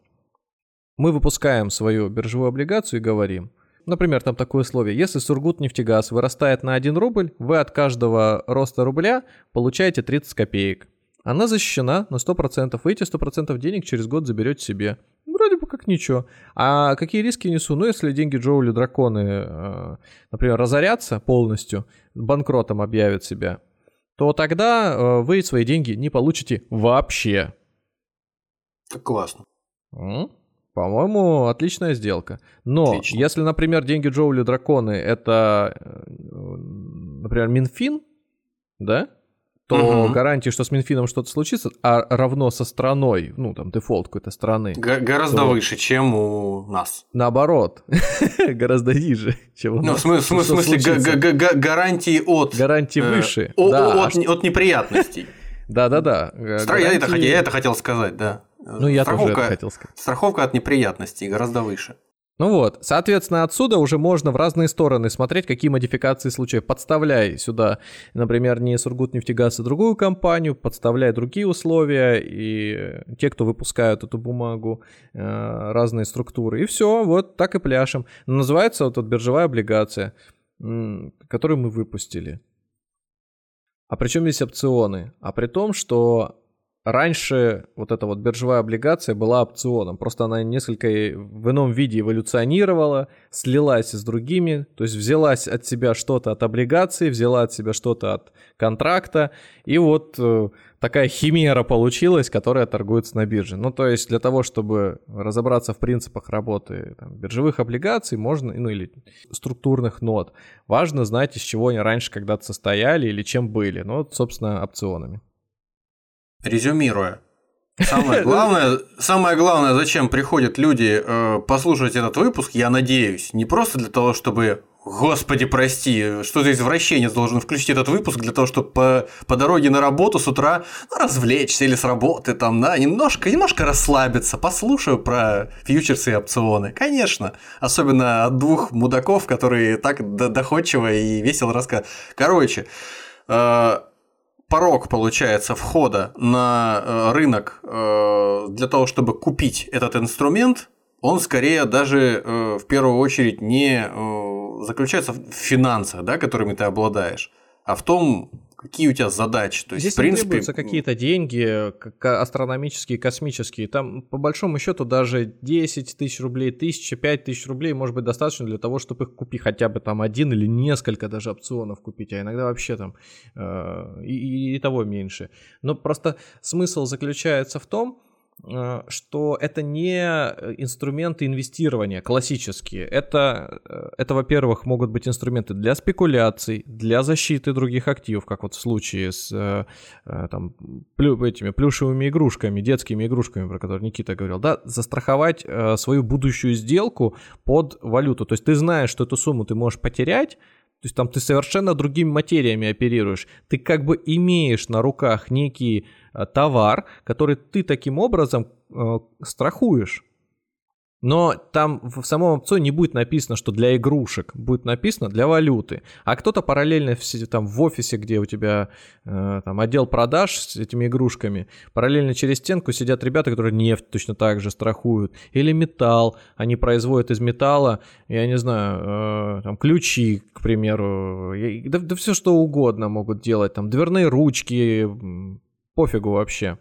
Speaker 2: Мы выпускаем свою биржевую облигацию и говорим, например, там такое условие, если Сургут нефтегаз вырастает на 1 рубль, вы от каждого роста рубля получаете 30 копеек. Она защищена на 100%, вы эти 100% денег через год заберете себе. Вроде бы как ничего. А какие риски несу? Ну, если деньги Джоули драконы, э, например, разорятся полностью, банкротом объявят себя, то тогда э, вы свои деньги не получите вообще.
Speaker 3: Так классно.
Speaker 2: М? По-моему, отличная сделка. Но Отлично. если, например, деньги Джоули Драконы это, э, например, Минфин, да? То угу. гарантии, что с Минфином что-то случится, а равно со страной, ну, там, дефолт какой-то страны.
Speaker 3: Г- гораздо то... выше, чем у нас.
Speaker 2: Наоборот, гораздо ниже, чем у
Speaker 3: ну, нас. Ну, в смысле, гарантии от...
Speaker 2: Гарантии э, выше.
Speaker 3: От неприятностей.
Speaker 2: Да-да-да.
Speaker 3: Я это хотел сказать, да.
Speaker 2: Ну, я тоже хотел сказать.
Speaker 3: Страховка от неприятностей гораздо выше.
Speaker 2: Ну вот, соответственно, отсюда уже можно в разные стороны смотреть, какие модификации случаев. Подставляй сюда, например, не Сургутнефтегаз, а другую компанию, подставляй другие условия, и те, кто выпускают эту бумагу, э, разные структуры. И все, вот так и пляшем. Называется вот эта биржевая облигация, которую мы выпустили. А при чем здесь опционы? А при том, что Раньше вот эта вот биржевая облигация была опционом, просто она несколько в ином виде эволюционировала, слилась с другими, то есть взялась от себя что-то от облигации, взяла от себя что-то от контракта, и вот э, такая химера получилась, которая торгуется на бирже. Ну, то есть для того, чтобы разобраться в принципах работы там, биржевых облигаций, можно, ну или структурных нот, важно знать, из чего они раньше когда-то состояли или чем были. Ну, вот, собственно, опционами.
Speaker 3: Резюмируя, Самое главное, самое главное, зачем приходят люди э, послушать этот выпуск, я надеюсь, не просто для того, чтобы Господи, прости, что за извращенец должен включить этот выпуск для того, чтобы по, по дороге на работу с утра ну, развлечься или с работы, там, да, немножко, немножко расслабиться, послушаю про фьючерсы и опционы. Конечно, особенно от двух мудаков, которые так доходчиво и весело рассказывают. Короче, э, порог, получается, входа на э, рынок э, для того, чтобы купить этот инструмент, он скорее даже э, в первую очередь не заключается в финансах, да, которыми ты обладаешь, а в том, какие у тебя задачи. То есть,
Speaker 2: Здесь в принципе... требуются какие-то деньги астрономические, космические. Там, по большому счету, даже 10 тысяч рублей, 1000, 5 тысяч рублей может быть достаточно для того, чтобы их купить хотя бы там один или несколько даже опционов купить, а иногда вообще там э, и, и того меньше. Но просто смысл заключается в том, что это не э, инструменты инвестирования классические. Это, э, это во-первых, могут быть инструменты для спекуляций, для защиты других активов, как вот в случае с там, плю, этими плюшевыми игрушками, детскими игрушками, про которые Никита говорил. Да, застраховать свою будущую сделку под валюту. То есть ты знаешь, что эту сумму ты можешь потерять, то есть там ты совершенно другими материями оперируешь. Ты как бы имеешь на руках некий э, товар, который ты таким образом э, страхуешь. Но там в самом опционе не будет написано, что для игрушек, будет написано для валюты. А кто-то параллельно в, там, в офисе, где у тебя э, там, отдел продаж с этими игрушками, параллельно через стенку сидят ребята, которые нефть точно так же страхуют. Или металл, они производят из металла, я не знаю, э, там, ключи, к примеру, да, да все что угодно могут делать, там, дверные ручки, пофигу вообще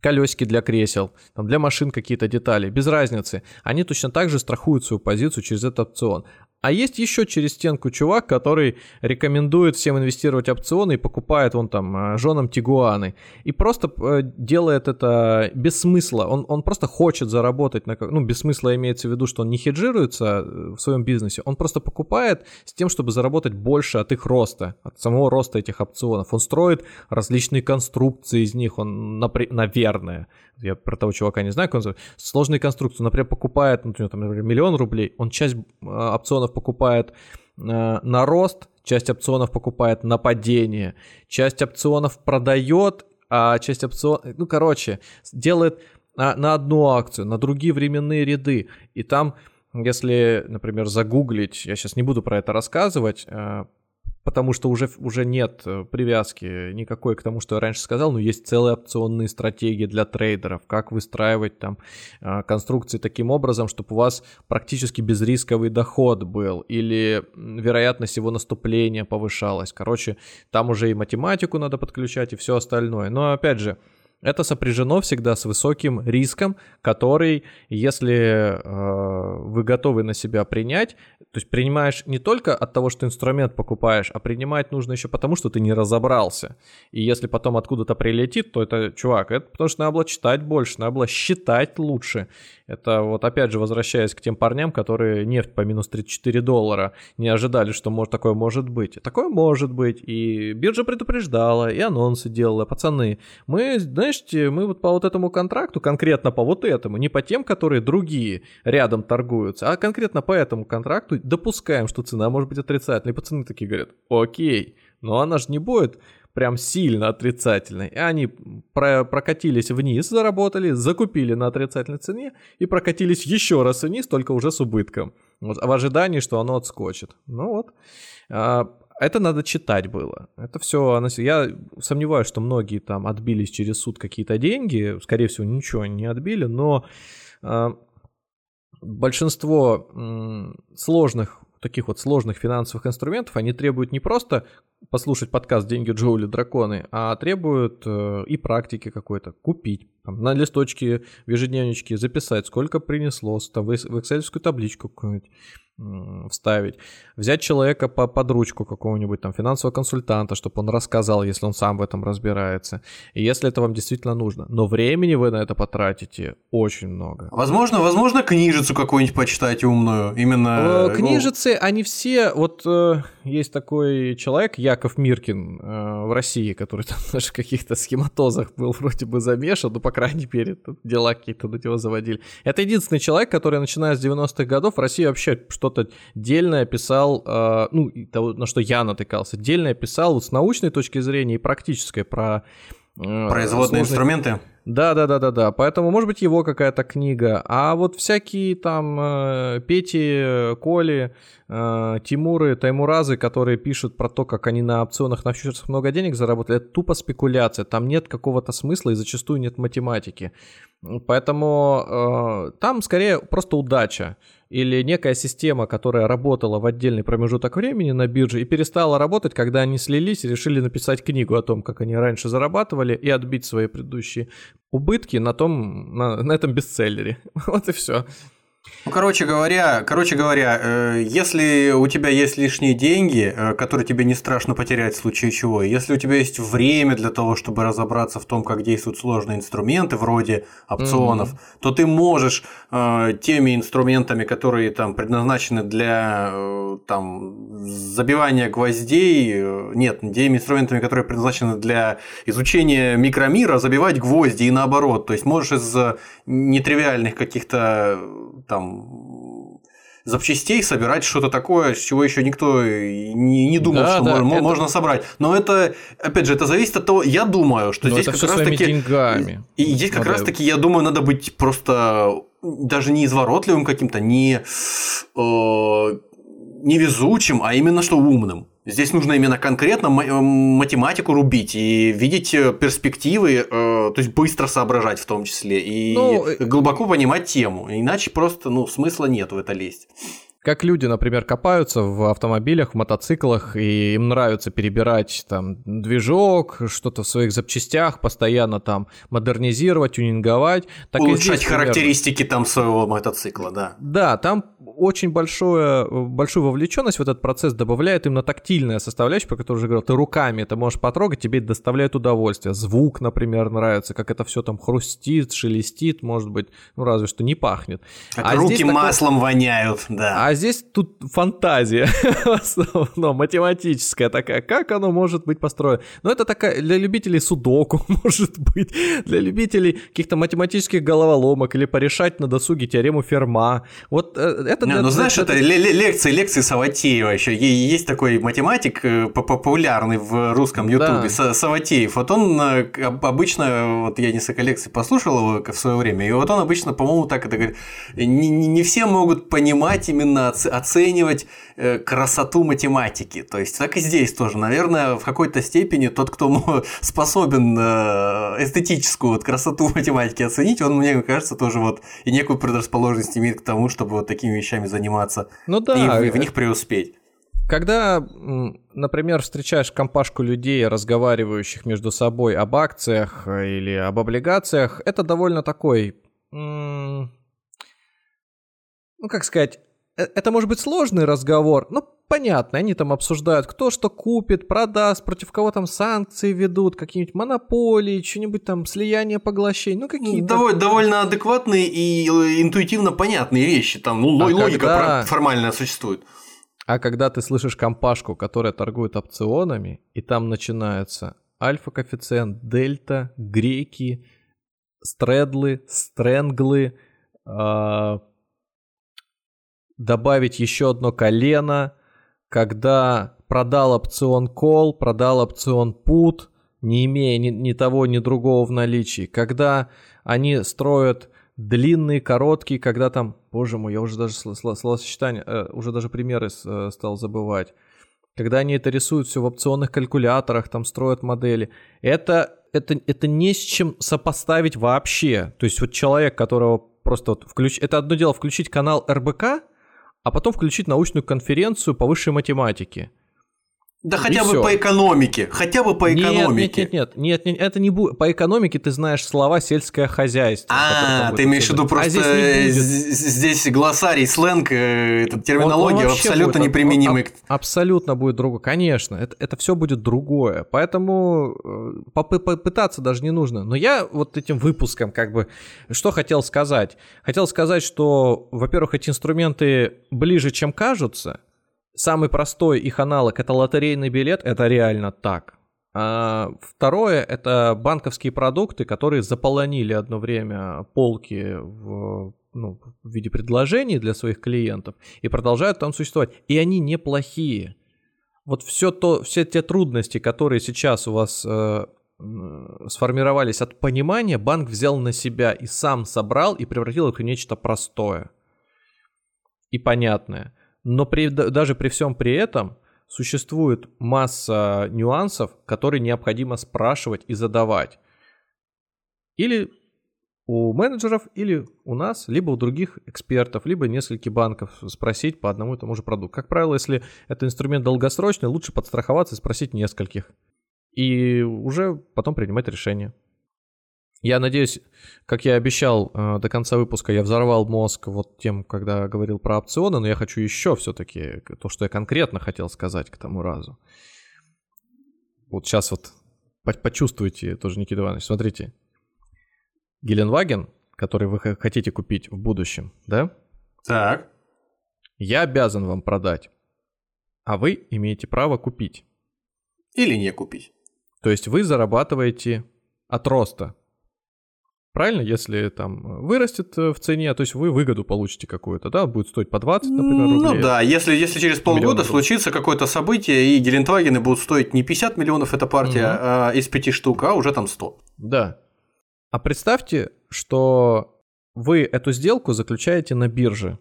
Speaker 2: колесики для кресел, там для машин какие-то детали, без разницы. Они точно так же страхуют свою позицию через этот опцион. А есть еще через стенку чувак, который рекомендует всем инвестировать опционы и покупает вон там э, женам тигуаны. И просто э, делает это без смысла. Он, он просто хочет заработать на... Ну, без смысла имеется в виду, что он не хеджируется э, в своем бизнесе. Он просто покупает с тем, чтобы заработать больше от их роста, от самого роста этих опционов. Он строит различные конструкции из них. Он, наверное, я про того чувака не знаю, как он называется, сложные конструкции. Например, покупает, ну, там, например, миллион рублей, он часть опционов покупает э, на рост, часть опционов покупает на падение, часть опционов продает, а часть опционов, ну, короче, делает на, на одну акцию, на другие временные ряды. И там, если, например, загуглить, я сейчас не буду про это рассказывать, э, потому что уже, уже нет э, привязки никакой к тому, что я раньше сказал, но есть целые опционные стратегии для трейдеров, как выстраивать там э, конструкции таким образом, чтобы у вас практически безрисковый доход был или вероятность его наступления повышалась. Короче, там уже и математику надо подключать и все остальное. Но опять же, это сопряжено всегда с высоким риском, который, если э, вы готовы на себя принять, то есть принимаешь не только от того, что инструмент покупаешь, а принимать нужно еще потому, что ты не разобрался. И если потом откуда-то прилетит, то это, чувак, это потому что надо было читать больше, надо было считать лучше. Это вот опять же возвращаясь к тем парням, которые нефть по минус 34 доллара не ожидали, что может, такое может быть. Такое может быть. И биржа предупреждала, и анонсы делала. Пацаны, мы, знаете, мы вот по вот этому контракту, конкретно по вот этому, не по тем, которые другие рядом торгуются, а конкретно по этому контракту допускаем, что цена может быть отрицательной. И пацаны такие говорят, окей, но она же не будет прям сильно отрицательной. И они про прокатились вниз, заработали, закупили на отрицательной цене и прокатились еще раз вниз, только уже с убытком. Вот, в ожидании, что оно отскочит. Ну вот. А, это надо читать было. Это все... Я сомневаюсь, что многие там отбились через суд какие-то деньги. Скорее всего, ничего не отбили, но а, большинство сложных таких вот сложных финансовых инструментов, они требуют не просто послушать подкаст «Деньги, Джоули, драконы», а требуют э, и практики какой-то, купить, там, на листочке в ежедневничке записать, сколько принесло, там, в excel табличку какую-нибудь вставить, взять человека по, под ручку какого-нибудь там финансового консультанта, чтобы он рассказал, если он сам в этом разбирается, и если это вам действительно нужно. Но времени вы на это потратите очень много.
Speaker 3: Возможно, возможно, книжицу какую-нибудь почитать умную, именно...
Speaker 2: Э, ну, книжицы, они все, вот э, есть такой человек, Яков Миркин э, в России, который там даже в каких-то схематозах был вроде бы замешан, ну, по крайней мере, дела какие-то на него заводили. Это единственный человек, который, начиная с 90-х годов, в России вообще что что-то дельное писал, э, ну, того, на что я натыкался, дельное писал вот с научной точки зрения и практической про...
Speaker 3: Э, Производные сложных... инструменты?
Speaker 2: Да, да, да, да, да. Поэтому, может быть, его какая-то книга. А вот всякие там э, Пети, Коли, э, Тимуры, Таймуразы, которые пишут про то, как они на опционах на фьючерсах много денег заработали, это тупо спекуляция. Там нет какого-то смысла и зачастую нет математики. Поэтому э, там скорее просто удача или некая система, которая работала в отдельный промежуток времени на бирже и перестала работать, когда они слились и решили написать книгу о том, как они раньше зарабатывали и отбить свои предыдущие убытки на том, на, на этом бестселлере. Вот и все.
Speaker 3: Ну, короче говоря, короче говоря, э, если у тебя есть лишние деньги, э, которые тебе не страшно потерять в случае чего, если у тебя есть время для того, чтобы разобраться в том, как действуют сложные инструменты вроде опционов, mm-hmm. то ты можешь э, теми инструментами, которые там предназначены для там забивания гвоздей, нет, теми инструментами, которые предназначены для изучения микромира, забивать гвозди и наоборот. То есть можешь из нетривиальных каких-то там запчастей собирать что-то такое, с чего еще никто не, не думал, да, что да, можно, это... можно собрать. Но это, опять же, это зависит от того, я думаю, что Но здесь как раз таки...
Speaker 2: деньгами.
Speaker 3: И здесь как раз таки, я думаю, надо быть просто даже не изворотливым каким-то, не, э, невезучим, а именно что умным. Здесь нужно именно конкретно э, математику рубить и видеть э, перспективы, э, то есть быстро соображать в том числе и ну, глубоко понимать тему. Иначе просто ну, смысла нет в это лезть.
Speaker 2: Как люди, например, копаются в автомобилях, в мотоциклах, и им нравится перебирать там движок, что-то в своих запчастях, постоянно там модернизировать, тюнинговать.
Speaker 3: Так Улучшать здесь, характеристики например, там своего мотоцикла, да.
Speaker 2: Да, там очень большое, большую вовлеченность в этот процесс добавляет именно тактильная составляющая, про которую уже говорил. Ты руками это можешь потрогать, тебе это доставляет удовольствие. Звук, например, нравится, как это все там хрустит, шелестит, может быть, ну разве что не пахнет.
Speaker 3: Как а руки маслом такое... воняют, да.
Speaker 2: А здесь тут фантазия в основном, математическая такая, как оно может быть построено. Но это такая для любителей судоку, может быть, для любителей каких-то математических головоломок или порешать на досуге теорему Ферма. Вот э, это...
Speaker 3: Не,
Speaker 2: для,
Speaker 3: ну знаешь, это, это лекции, лекции Саватеева еще. Есть такой математик э, популярный в русском ютубе, да. Саватеев. Вот он э, обычно, вот я несколько лекций послушал его в свое время, и вот он обычно, по-моему, так это говорит, не, не, все могут понимать именно оценивать э, красоту математики. То есть так и здесь тоже. Наверное, в какой-то степени тот, кто способен эстетическую вот красоту математики оценить, он, мне кажется, тоже вот и некую предрасположенность имеет к тому, чтобы вот такими вещами заниматься
Speaker 2: ну да,
Speaker 3: и в, в них преуспеть.
Speaker 2: Когда, например, встречаешь компашку людей, разговаривающих между собой об акциях э, или об облигациях, это довольно такой, ну как сказать, Э, это может быть сложный разговор, но понятно, они там обсуждают, кто что купит, продаст, против кого там санкции ведут, какие-нибудь монополии, что-нибудь там слияние, поглощение, ну какие-то...
Speaker 3: Довольно, довольно адекватные и э, интуитивно понятные вещи, там ну, а логика когда... формальная существует.
Speaker 2: А когда ты слышишь компашку, которая торгует опционами, и там начинается альфа-коэффициент, дельта, греки, стредлы, стренглы, э, добавить еще одно колено, когда продал опцион call, продал опцион put, не имея ни, ни того, ни другого в наличии, когда они строят длинные, короткие, когда там, боже мой, я уже даже словосочетание, э, уже даже примеры э, стал забывать. Когда они это рисуют все в опционных калькуляторах, там строят модели, это, это, это не с чем сопоставить вообще. То есть вот человек, которого просто вот включ... Это одно дело включить канал РБК, а потом включить научную конференцию по высшей математике.
Speaker 3: Да хотя бы по экономике, хотя бы по экономике.
Speaker 2: Нет, нет, нет, нет, нет это не будет. По экономике ты знаешь слова сельское хозяйство.
Speaker 3: А, ты имеешь в виду просто а здесь, здесь глоссарий, сленг, э, эта терминология он, он абсолютно будет, неприменимый. Аб,
Speaker 2: абсолютно будет другое, конечно, это, это все будет другое. Поэтому э, попытаться даже не нужно. Но я вот этим выпуском как бы что хотел сказать? Хотел сказать, что, во-первых, эти инструменты ближе, чем кажутся. Самый простой их аналог это лотерейный билет, это реально так. А второе это банковские продукты, которые заполонили одно время полки в, ну, в виде предложений для своих клиентов и продолжают там существовать. И они неплохие. Вот все то, все те трудности, которые сейчас у вас э, сформировались от понимания, банк взял на себя и сам собрал и превратил их в нечто простое и понятное. Но при, даже при всем при этом существует масса нюансов, которые необходимо спрашивать и задавать. Или у менеджеров, или у нас, либо у других экспертов, либо нескольких банков спросить по одному и тому же продукту. Как правило, если это инструмент долгосрочный, лучше подстраховаться и спросить нескольких. И уже потом принимать решение. Я надеюсь, как я обещал э, до конца выпуска, я взорвал мозг вот тем, когда говорил про опционы, но я хочу еще все-таки то, что я конкретно хотел сказать к тому разу. Вот сейчас вот почувствуйте тоже, Никита Иванович, смотрите. Геленваген, который вы хотите купить в будущем, да?
Speaker 3: Так.
Speaker 2: Я обязан вам продать, а вы имеете право купить.
Speaker 3: Или не купить.
Speaker 2: То есть вы зарабатываете от роста Правильно, если там вырастет э, в цене, то есть вы выгоду получите какую-то, да, будет стоить по 20, например,
Speaker 3: рублей. Ну да, если, если через полгода случится какое-то событие, и Гелендвагены будут стоить не 50 миллионов эта партия угу. а, из 5 штук, а уже там 100.
Speaker 2: Да. А представьте, что вы эту сделку заключаете на бирже,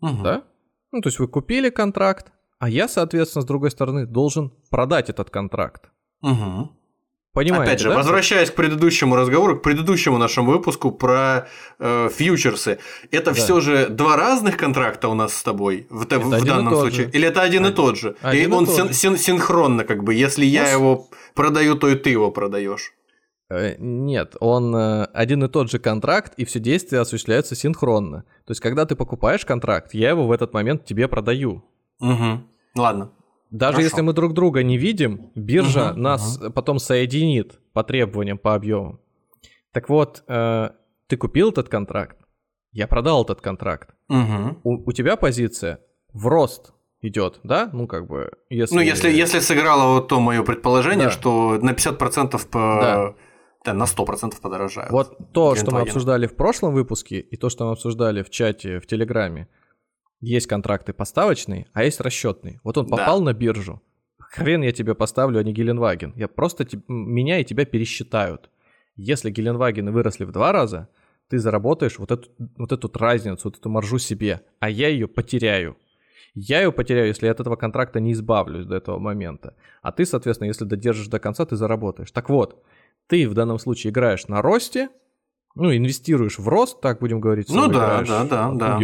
Speaker 2: угу. да? Ну, то есть вы купили контракт, а я, соответственно, с другой стороны, должен продать этот контракт.
Speaker 3: Угу. Понимаете, Опять же, да? возвращаясь к предыдущему разговору, к предыдущему нашему выпуску про э, фьючерсы, это да. все же два разных контракта у нас с тобой в, в, в данном случае? Же. Или это один, один и тот же? Один и он син, син, синхронно, как бы, если я его продаю, то и ты его продаешь.
Speaker 2: Э, нет, он э, один и тот же контракт, и все действия осуществляются синхронно. То есть, когда ты покупаешь контракт, я его в этот момент тебе продаю.
Speaker 3: Угу. Ладно.
Speaker 2: Даже Хорошо. если мы друг друга не видим, биржа угу, нас угу. потом соединит по требованиям, по объемам. Так вот, э, ты купил этот контракт, я продал этот контракт.
Speaker 3: Угу.
Speaker 2: У, у тебя позиция в рост идет, да? Ну, как бы,
Speaker 3: если... Ну, если, если сыграло вот то мое предположение, да. что на 50% по... Да. Да, на 100% подорожает.
Speaker 2: Вот то, что мы обсуждали в прошлом выпуске, и то, что мы обсуждали в чате в Телеграме, есть контракты поставочные, а есть расчетные. Вот он попал да. на биржу. Хрен я тебе поставлю, а не Геленваген. Я просто te... меня и тебя пересчитают. Если Геленвагены выросли в два раза, ты заработаешь вот эту, вот эту разницу, вот эту маржу себе, а я ее потеряю. Я ее потеряю, если я от этого контракта не избавлюсь до этого момента. А ты, соответственно, если додержишь до конца, ты заработаешь. Так вот, ты в данном случае играешь на росте, ну, инвестируешь в рост, так будем говорить.
Speaker 3: Ну да, да, да, да.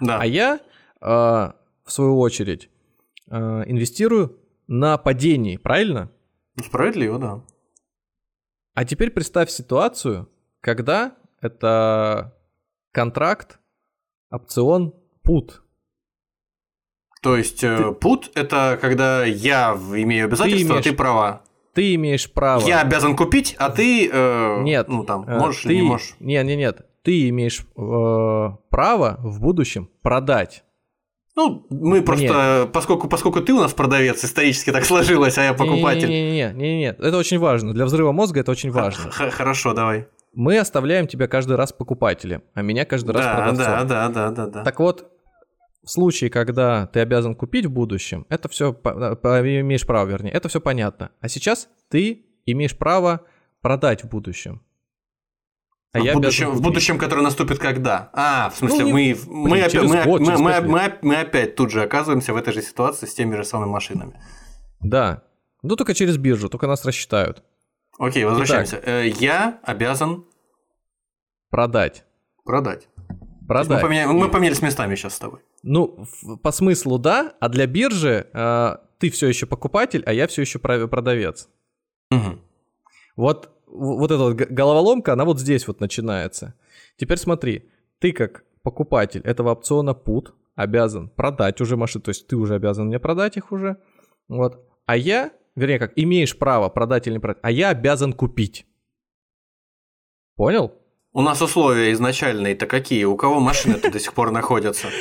Speaker 2: Да. А я, э, в свою очередь, э, инвестирую на падении, правильно?
Speaker 3: Справедливо, да.
Speaker 2: А теперь представь ситуацию, когда это контракт, опцион, пут.
Speaker 3: То есть э, пут это когда я имею обязательства,
Speaker 2: имеешь-
Speaker 3: а ты права.
Speaker 2: Ты имеешь право...
Speaker 3: Я обязан купить, а ты э,
Speaker 2: Нет.
Speaker 3: ну там
Speaker 2: э,
Speaker 3: можешь
Speaker 2: ты...
Speaker 3: или не можешь.
Speaker 2: Нет, нет, нет. Ты имеешь э, право в будущем продать.
Speaker 3: Ну, мы просто, поскольку, поскольку ты у нас продавец, исторически так сложилось, а я покупатель.
Speaker 2: Не-не-не, не-не-не. Это очень важно. Для взрыва мозга это очень важно.
Speaker 3: Х- Хорошо, давай.
Speaker 2: Мы оставляем тебя каждый раз покупателем, а меня каждый раз
Speaker 3: Да,
Speaker 2: продавцом.
Speaker 3: да, да, да, да, да.
Speaker 2: Так вот, в случае, когда ты обязан купить в будущем, это все имеешь право, вернее, это все понятно. А сейчас ты имеешь право продать в будущем. А
Speaker 3: в,
Speaker 2: я
Speaker 3: будущем, в будущем, которое наступит когда? А, в смысле,
Speaker 2: Ну,
Speaker 3: мы, мы,
Speaker 2: блин,
Speaker 3: опя-
Speaker 2: через
Speaker 3: мы,
Speaker 2: год,
Speaker 3: мы- мы-
Speaker 2: пять
Speaker 3: мы- мы опять тут же оказываемся в этой же ситуации с теми же самыми машинами.
Speaker 2: Да. Ну, только через биржу, только нас рассчитают.
Speaker 3: Окей, возвращаемся. Э, Я обязан
Speaker 2: Продать.
Speaker 3: продать. Есть Мы,
Speaker 2: Продать.
Speaker 3: поменя- мы поменялись местами сейчас с тобой.
Speaker 2: Ну, в- по смыслу да, а для биржи э, ты все еще покупатель, а я все еще продавец.
Speaker 3: Мгм.
Speaker 2: Вот, вот эта вот головоломка, она вот здесь вот начинается. Теперь смотри, ты как покупатель этого опциона put обязан продать уже машины, то есть ты уже обязан мне продать их уже, вот. А я, вернее как, имеешь право продать или не продать, а я обязан купить. Понял?
Speaker 3: У нас условия изначальные-то какие? У кого машины-то до сих пор находятся?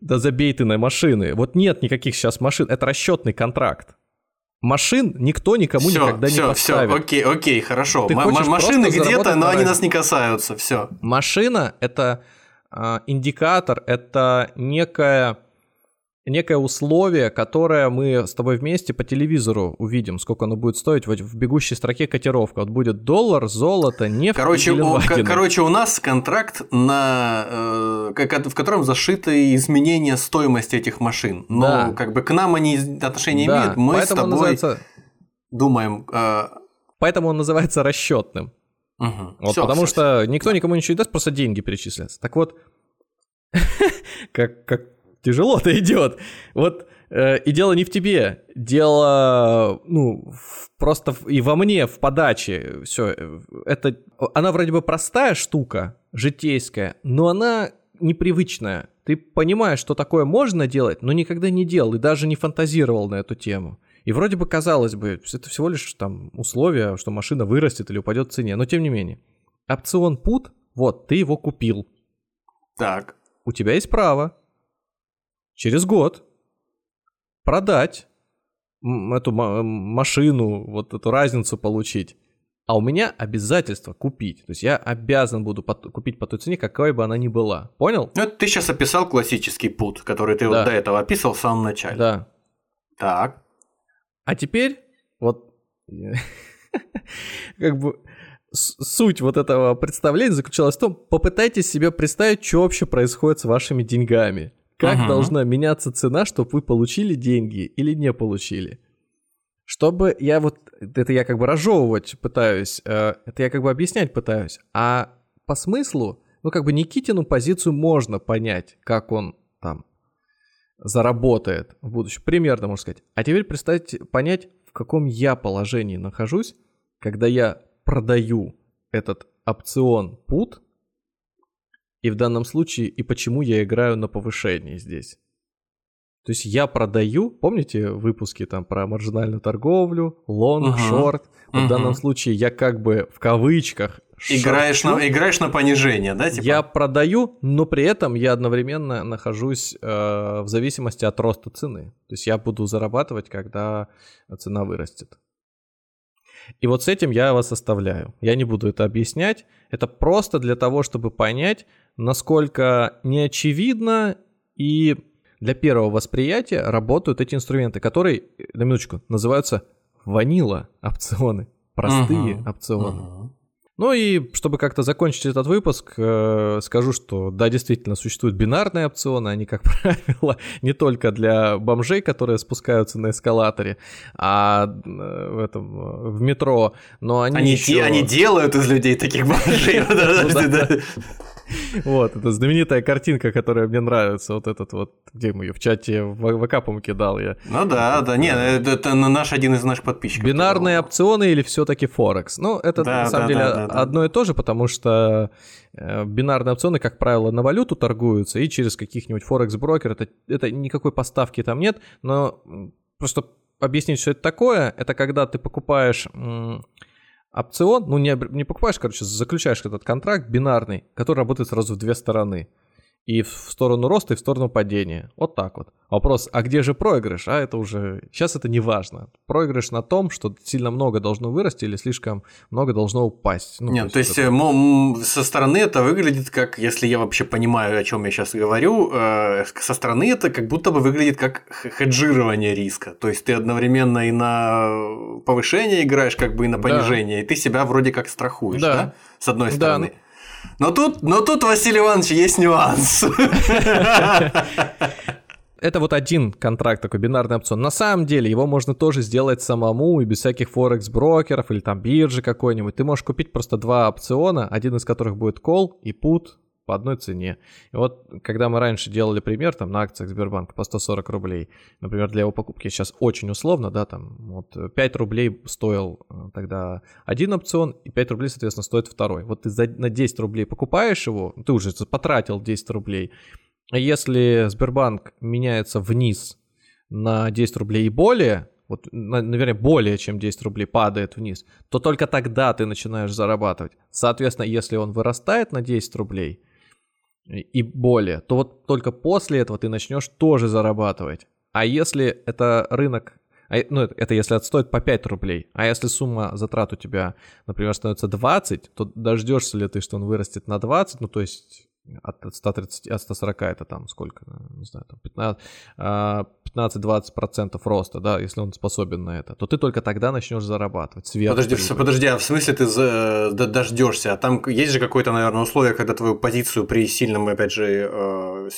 Speaker 2: Да забей ты на машины. Вот нет никаких сейчас машин, это расчетный контракт. Машин никто никому
Speaker 3: Всё,
Speaker 2: никогда не
Speaker 3: всё, всё,
Speaker 2: поставит.
Speaker 3: окей, окей, хорошо.
Speaker 2: Ты
Speaker 3: М- машины где-то, но они нас не касаются. Все.
Speaker 2: Машина это а, индикатор, это некое, некое условие, которое мы с тобой вместе по телевизору увидим, сколько оно будет стоить. Вот в бегущей строке котировка. Вот будет доллар, золото, нефть.
Speaker 3: Короче, у, к- короче, у нас контракт, на, э, в котором зашито изменение стоимости этих машин. Но
Speaker 2: Да.
Speaker 3: как бы к нам они отношения
Speaker 2: Да,
Speaker 3: имеют. Мы с
Speaker 2: поэтому он
Speaker 3: тобой
Speaker 2: называется,
Speaker 3: думаем. э,
Speaker 2: поэтому он называется расчетным.
Speaker 3: мгм.
Speaker 2: Вот,
Speaker 3: Всё,
Speaker 2: потому
Speaker 3: всё,
Speaker 2: что никто никому ничего не даст, просто деньги перечислятся. Так вот, как, как тяжело-то идет. Вот э, и дело не в тебе, дело, ну, в- просто в- и во мне, в подаче. Все, это, она вроде бы простая штука, житейская, но она непривычная. Ты понимаешь, что такое можно делать, но никогда не делал и даже не фантазировал на эту тему. И вроде бы казалось бы, это всего лишь там условие, что машина вырастет или упадет в цене, но тем не менее. Опцион put, вот, ты его купил.
Speaker 3: Так.
Speaker 2: У тебя есть право через год продать эту машину, вот эту разницу получить. А у меня обязательство купить. То есть я обязан буду по- купить по той цене, какой бы она ни была. Понял?
Speaker 3: Ну, это ты сейчас описал классический путь, который ты
Speaker 2: Да.
Speaker 3: вот до этого описал в самом начале.
Speaker 2: Да.
Speaker 3: Так.
Speaker 2: А теперь вот как бы суть вот этого представления заключалась в том, попытайтесь себе представить, что вообще происходит с вашими деньгами. Как
Speaker 3: Мгм.
Speaker 2: должна меняться цена, чтобы вы получили деньги или не получили. Чтобы я вот, это я как бы разжевывать пытаюсь, э, это я как бы объяснять пытаюсь, а по смыслу, ну как бы Никитину позицию можно понять, как он там заработает в будущем. Примерно, можно сказать. А теперь представьте, понять, в каком я положении нахожусь, когда я продаю этот опцион put, и в данном случае, и почему я играю на повышении здесь. То есть я продаю, помните выпуски там про маржинальную торговлю, лонг,
Speaker 3: Мгм.
Speaker 2: шорт? Вот В данном случае я как бы в кавычках
Speaker 3: Играешь
Speaker 2: шорчу.
Speaker 3: на, играешь на понижение, да? Типа?
Speaker 2: Я продаю, но при этом я одновременно нахожусь э, в зависимости от роста цены. То есть я буду зарабатывать, когда цена вырастет. И вот с этим я вас оставляю. Я не буду это объяснять. Это просто для того, чтобы понять, насколько неочевидно и для первого восприятия работают эти инструменты, которые, на минуточку, называются ванила опционы. Простые
Speaker 3: Мгм.
Speaker 2: опционы.
Speaker 3: Мгм.
Speaker 2: Ну и чтобы как-то закончить этот выпуск, э, скажу, что да, действительно существуют бинарные опционы, они, как правило, не только для бомжей, которые спускаются на эскалаторе, а э, в этом э, в метро, но они,
Speaker 3: Они,
Speaker 2: еще...
Speaker 3: де- они делают из людей таких бомжей.
Speaker 2: Да. Вот, это знаменитая картинка, которая мне нравится, вот этот вот, где мы ее в чате в ВК, по кидал я.
Speaker 3: Ну да, да, не, это наш один из наших подписчиков.
Speaker 2: Бинарные опционы или все таки Форекс? Ну, это на самом деле одно и то же, потому что э, бинарные опционы, как правило, на валюту торгуются, и через каких-нибудь Форекс-брокер, это, это никакой поставки там нет, но просто объяснить, что это такое, это когда ты покупаешь опцион, ну не, не покупаешь, короче, заключаешь этот контракт бинарный, который работает сразу в две стороны и в сторону роста, и в сторону падения. Вот так вот. Вопрос, а где же проигрыш? А это уже... Сейчас это не важно. Проигрыш на том, что сильно много должно вырасти или слишком много должно упасть.
Speaker 3: Ну, Нет, то есть, то есть это... со стороны это выглядит как, если я вообще понимаю, о чем я сейчас говорю, э, со стороны это как будто бы выглядит как хеджирование риска. То есть ты одновременно и на повышение играешь, как бы и на понижение, да. и ты себя вроде как страхуешь, да? да? С одной стороны. Да. Но тут, но тут, Василий Иванович, есть нюанс.
Speaker 2: Это вот один контракт, такой бинарный опцион. На самом деле его можно тоже сделать самому и без всяких форекс-брокеров или там биржи какой-нибудь. Ты можешь купить просто два опциона, один из которых будет call и put, по одной цене. И вот, когда мы раньше делали пример, там, на акциях Сбербанка по 140 рублей, например, для его покупки сейчас очень условно, да, там, вот 5 рублей стоил э, тогда один опцион, и 5 рублей, соответственно, стоит второй. Вот ты за, на 10 рублей покупаешь его, ты уже потратил 10 рублей, а если Сбербанк меняется вниз на 10 рублей и более, вот, наверное, более чем 10 рублей падает вниз, то только тогда ты начинаешь зарабатывать. Соответственно, если он вырастает на 10 рублей – и более, то вот только после этого ты начнешь тоже зарабатывать. А если это рынок, а, ну это, если отстоит по 5 рублей, а если сумма затрат у тебя, например, становится 20, то дождешься ли ты, что он вырастет на 20, ну то есть от 130, от 140 это там сколько, не знаю, там 15, 15-20% роста, да, если он способен на это, то ты только тогда начнешь зарабатывать.
Speaker 3: Сверху подожди, прибыль. подожди, а в смысле ты за, дождешься? А там есть же какое-то, наверное, условие, когда твою позицию при сильном, опять же, э,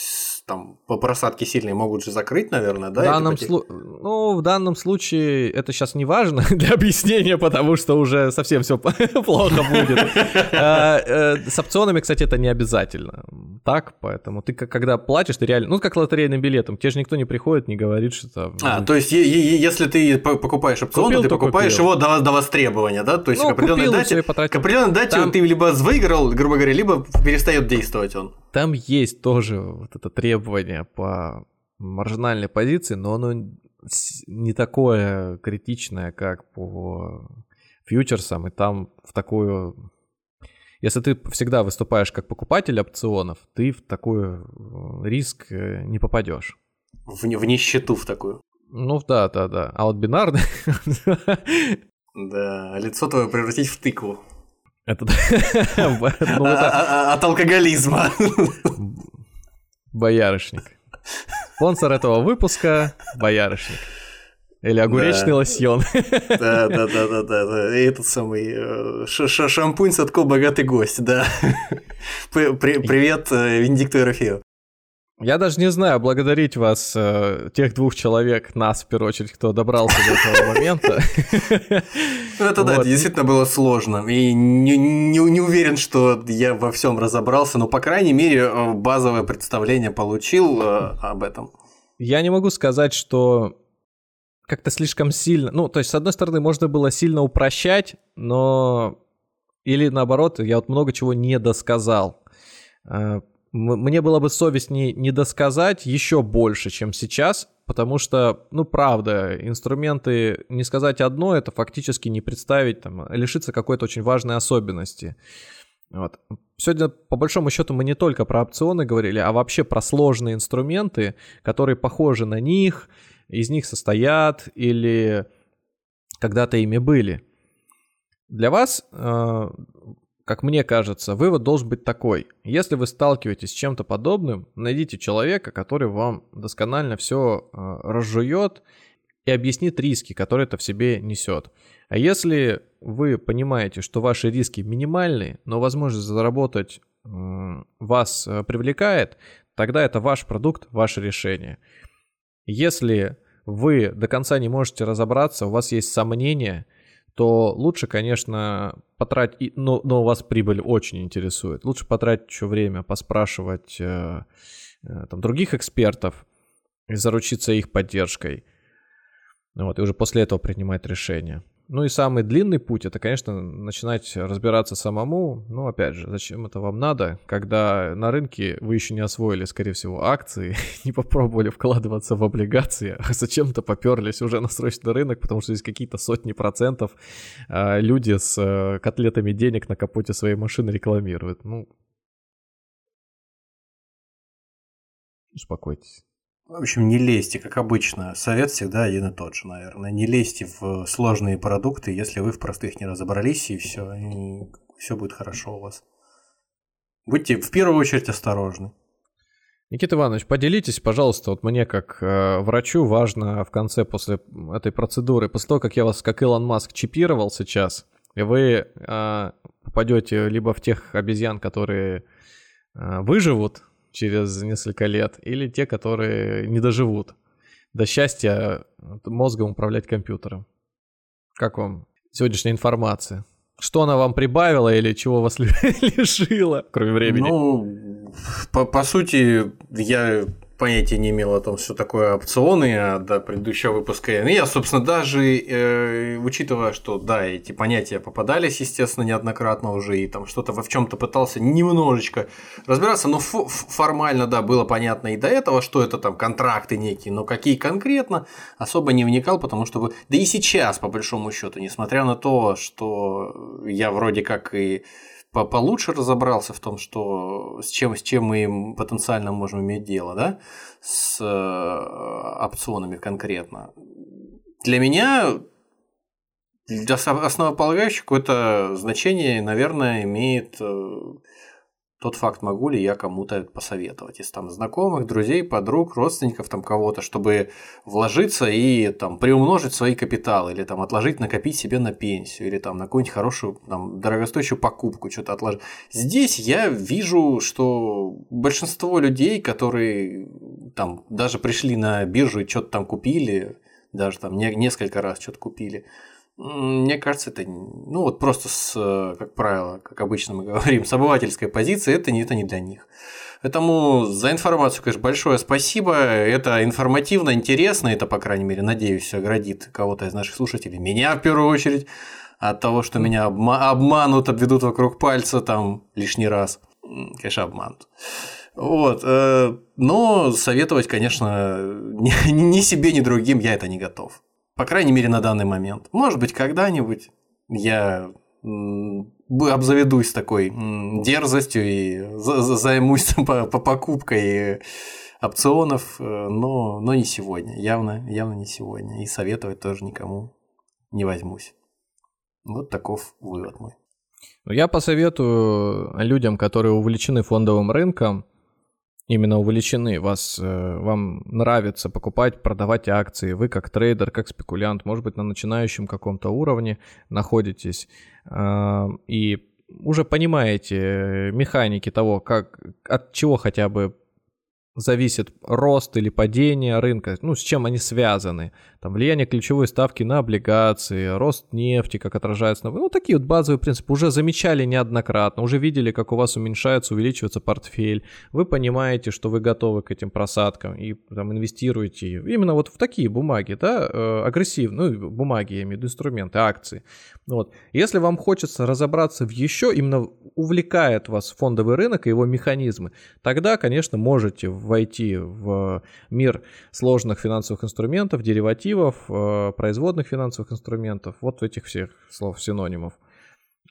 Speaker 3: там по просадке сильные могут же закрыть, наверное, да?
Speaker 2: В данном, слу... ну, в данном случае это сейчас не важно для объяснения, потому что уже совсем все плохо будет. А, э, с опционами, кстати, это не обязательно. Так, поэтому ты когда платишь, ты реально, ну, как лотерейным билетом, тебе же никто не приходит, не говорит, что там...
Speaker 3: А, то есть если ты покупаешь опцион, то ты покупаешь его до востребования, да? То есть к определенной дате, к определенной дате ты либо выиграл, грубо говоря, либо перестает действовать он.
Speaker 2: Там есть тоже вот это требование по маржинальной позиции, но оно не такое критичное, как по фьючерсам, и там в такую... Если ты всегда выступаешь как покупатель опционов, ты в такой э, риск э, не попадешь.
Speaker 3: В, в нищету в такую.
Speaker 2: Ну да, да, да. А вот бинарный...
Speaker 3: Да, лицо твое превратить в тыкву.
Speaker 2: Это...
Speaker 3: Ну, а, а, от алкоголизма.
Speaker 2: Боярышник. Спонсор этого выпуска – Боярышник. Или огуречный да. лосьон.
Speaker 3: Да, да, да, да, да, да. И этот самый э, ш шампунь Садко богатый гость, да. Привет, э, Венедикту Ерофею.
Speaker 2: Я даже не знаю, благодарить вас, э, тех двух человек, нас в первую очередь, кто добрался до этого момента.
Speaker 3: Ну, это да, действительно было сложно. И не, уверен, что я во всем разобрался, но, по крайней мере, э, базовое представление получил э, об этом.
Speaker 2: Я не могу сказать, что как-то слишком сильно... Ну, то есть, с одной стороны, можно было сильно упрощать, но... Или наоборот, я вот много чего не досказал мне было бы совесть не, не досказать еще больше, чем сейчас, потому что, ну, правда, инструменты, не сказать одно, это фактически не представить, там, лишиться какой-то очень важной особенности. Вот. Сегодня, по большому счету, мы не только про опционы говорили, а вообще про сложные инструменты, которые похожи на них, из них состоят или когда-то ими были. Для вас э, как мне кажется, вывод должен быть такой. Если вы сталкиваетесь с чем-то подобным, найдите человека, который вам досконально все э, разжует и объяснит риски, которые это в себе несет. А если вы понимаете, что ваши риски минимальны, но возможность заработать вас э, привлекает, тогда это ваш продукт, ваше решение. Если вы до конца не можете разобраться, у вас есть сомнения, то лучше, конечно, потратить, но, но вас прибыль очень интересует, лучше потратить еще время, поспрашивать э, э, там, других экспертов и заручиться их поддержкой. Вот, и уже после этого принимать решение. Ну и самый длинный путь это, конечно, начинать разбираться самому. Но опять же, зачем это вам надо, когда на рынке вы еще не освоили, скорее всего, акции, не попробовали вкладываться в облигации, а зачем-то поперлись уже на срочный рынок, потому что здесь какие-то сотни процентов а, люди с а, котлетами денег на капоте своей машины рекламируют. Ну, успокойтесь.
Speaker 3: В общем, не лезьте, как обычно. Совет всегда один и тот же, наверное. Не лезьте в сложные продукты, если вы в простых не разобрались, и все, и все будет хорошо у вас. Будьте в первую очередь осторожны.
Speaker 2: Никита Иванович, поделитесь, пожалуйста, вот мне как э, врачу важно в конце после этой процедуры, после того, как я вас, как Илон Маск, чипировал сейчас, и вы э, попадете либо в тех обезьян, которые э, выживут через несколько лет, или те, которые не доживут до счастья мозгом управлять компьютером. Как вам сегодняшняя информация? Что она вам прибавила или чего вас лишила, кроме времени?
Speaker 3: Ну, по, по сути, я понятия не имел о том, что такое опционы а до предыдущего выпуска. И я, собственно, даже э, учитывая, что да, эти понятия попадались, естественно, неоднократно уже, и там что-то в чем-то пытался немножечко разбираться, но формально, да, было понятно и до этого, что это там контракты некие, но какие конкретно, особо не вникал, потому что... Да и сейчас, по большому счету, несмотря на то, что я вроде как и получше разобрался в том, что с чем, с чем мы потенциально можем иметь дело, да, с э, опционами конкретно. Для меня основополагающее какое-то значение, наверное, имеет э, тот факт, могу ли я кому-то посоветовать из там знакомых, друзей, подруг, родственников, там кого-то, чтобы вложиться и там приумножить свои капиталы или там отложить, накопить себе на пенсию или там на какую-нибудь хорошую, там, дорогостоящую покупку, что-то отложить. Здесь я вижу, что большинство людей, которые там даже пришли на биржу и что-то там купили, даже там несколько раз что-то купили, мне кажется, это, ну вот просто с, как правило, как обычно мы говорим, с обывательской позиции, это не, это не для них. Поэтому за информацию, конечно, большое спасибо. Это информативно, интересно. Это, по крайней мере, надеюсь, оградит кого-то из наших слушателей, меня в первую очередь, от того, что меня обма- обманут, обведут вокруг пальца там лишний раз. Конечно, обманут. Вот. Э, но советовать, конечно, ни себе, ни другим я это не готов. По крайней мере, на данный момент. Может быть, когда-нибудь я обзаведусь такой дерзостью и займусь по, по покупкой опционов, э, но, но не сегодня. Явно, явно не сегодня. И советовать тоже никому не возьмусь. Вот таков вывод мой.
Speaker 2: Я посоветую людям, которые увлечены фондовым рынком, именно увлечены, вас, э, вам нравится покупать, продавать акции, вы как трейдер, как спекулянт, может быть, на начинающем каком-то уровне находитесь э, и уже понимаете механики того, как, от чего хотя бы зависит рост или падение рынка, ну, с чем они связаны. Там влияние ключевой ставки на облигации, рост нефти, как отражается на... Ну, такие вот базовые принципы уже замечали неоднократно, уже видели, как у вас уменьшается, увеличивается портфель. Вы понимаете, что вы готовы к этим просадкам и там инвестируете именно вот в такие бумаги, да, э, агрессивные, ну, бумаги, я имею в виду, инструменты, акции. Вот. Если вам хочется разобраться в еще, именно увлекает вас фондовый рынок и его механизмы, тогда, конечно, можете войти в мир сложных финансовых инструментов, деривативов, э, производных финансовых инструментов, вот этих всех слов, синонимов.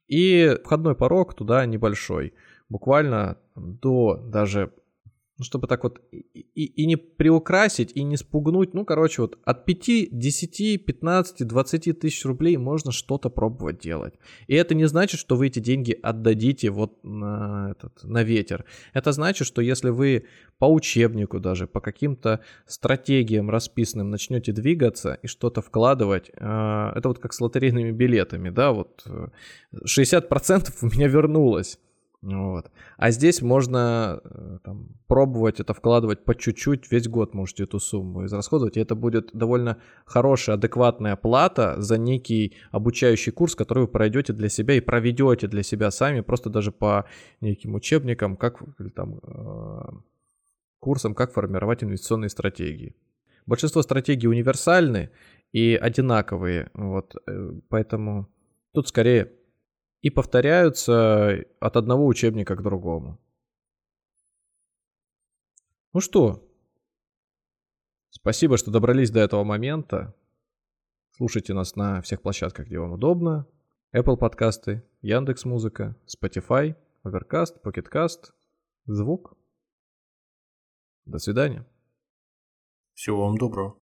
Speaker 2: И входной порог туда небольшой, буквально до даже ну, чтобы так вот и, и не приукрасить, и не спугнуть, ну, короче, вот от 5, 10, 15, 20 тысяч рублей можно что-то пробовать делать. И это не значит, что вы эти деньги отдадите вот на, этот, на ветер. Это значит, что если вы по учебнику даже, по каким-то стратегиям расписанным начнете двигаться и что-то вкладывать, а, это вот как с лотерейными билетами, да, вот 60% э, у меня вернулось Вот. А здесь можно э, там, пробовать это вкладывать по чуть-чуть, весь год можете эту сумму израсходовать, и это будет довольно хорошая, адекватная плата за некий обучающий курс, который вы пройдете для себя и проведете для себя сами, просто даже по неким учебникам, как или там э, курсам, как формировать инвестиционные стратегии. Большинство стратегий универсальны и одинаковые, вот, э, поэтому тут скорее и повторяются от одного учебника к другому. Ну что, спасибо, что добрались до этого момента. Слушайте нас на всех площадках, где вам удобно. Apple подкасты, Яндекс Музыка, Spotify, Overcast, Pocketcast, Звук. До свидания.
Speaker 3: Всего вам доброго.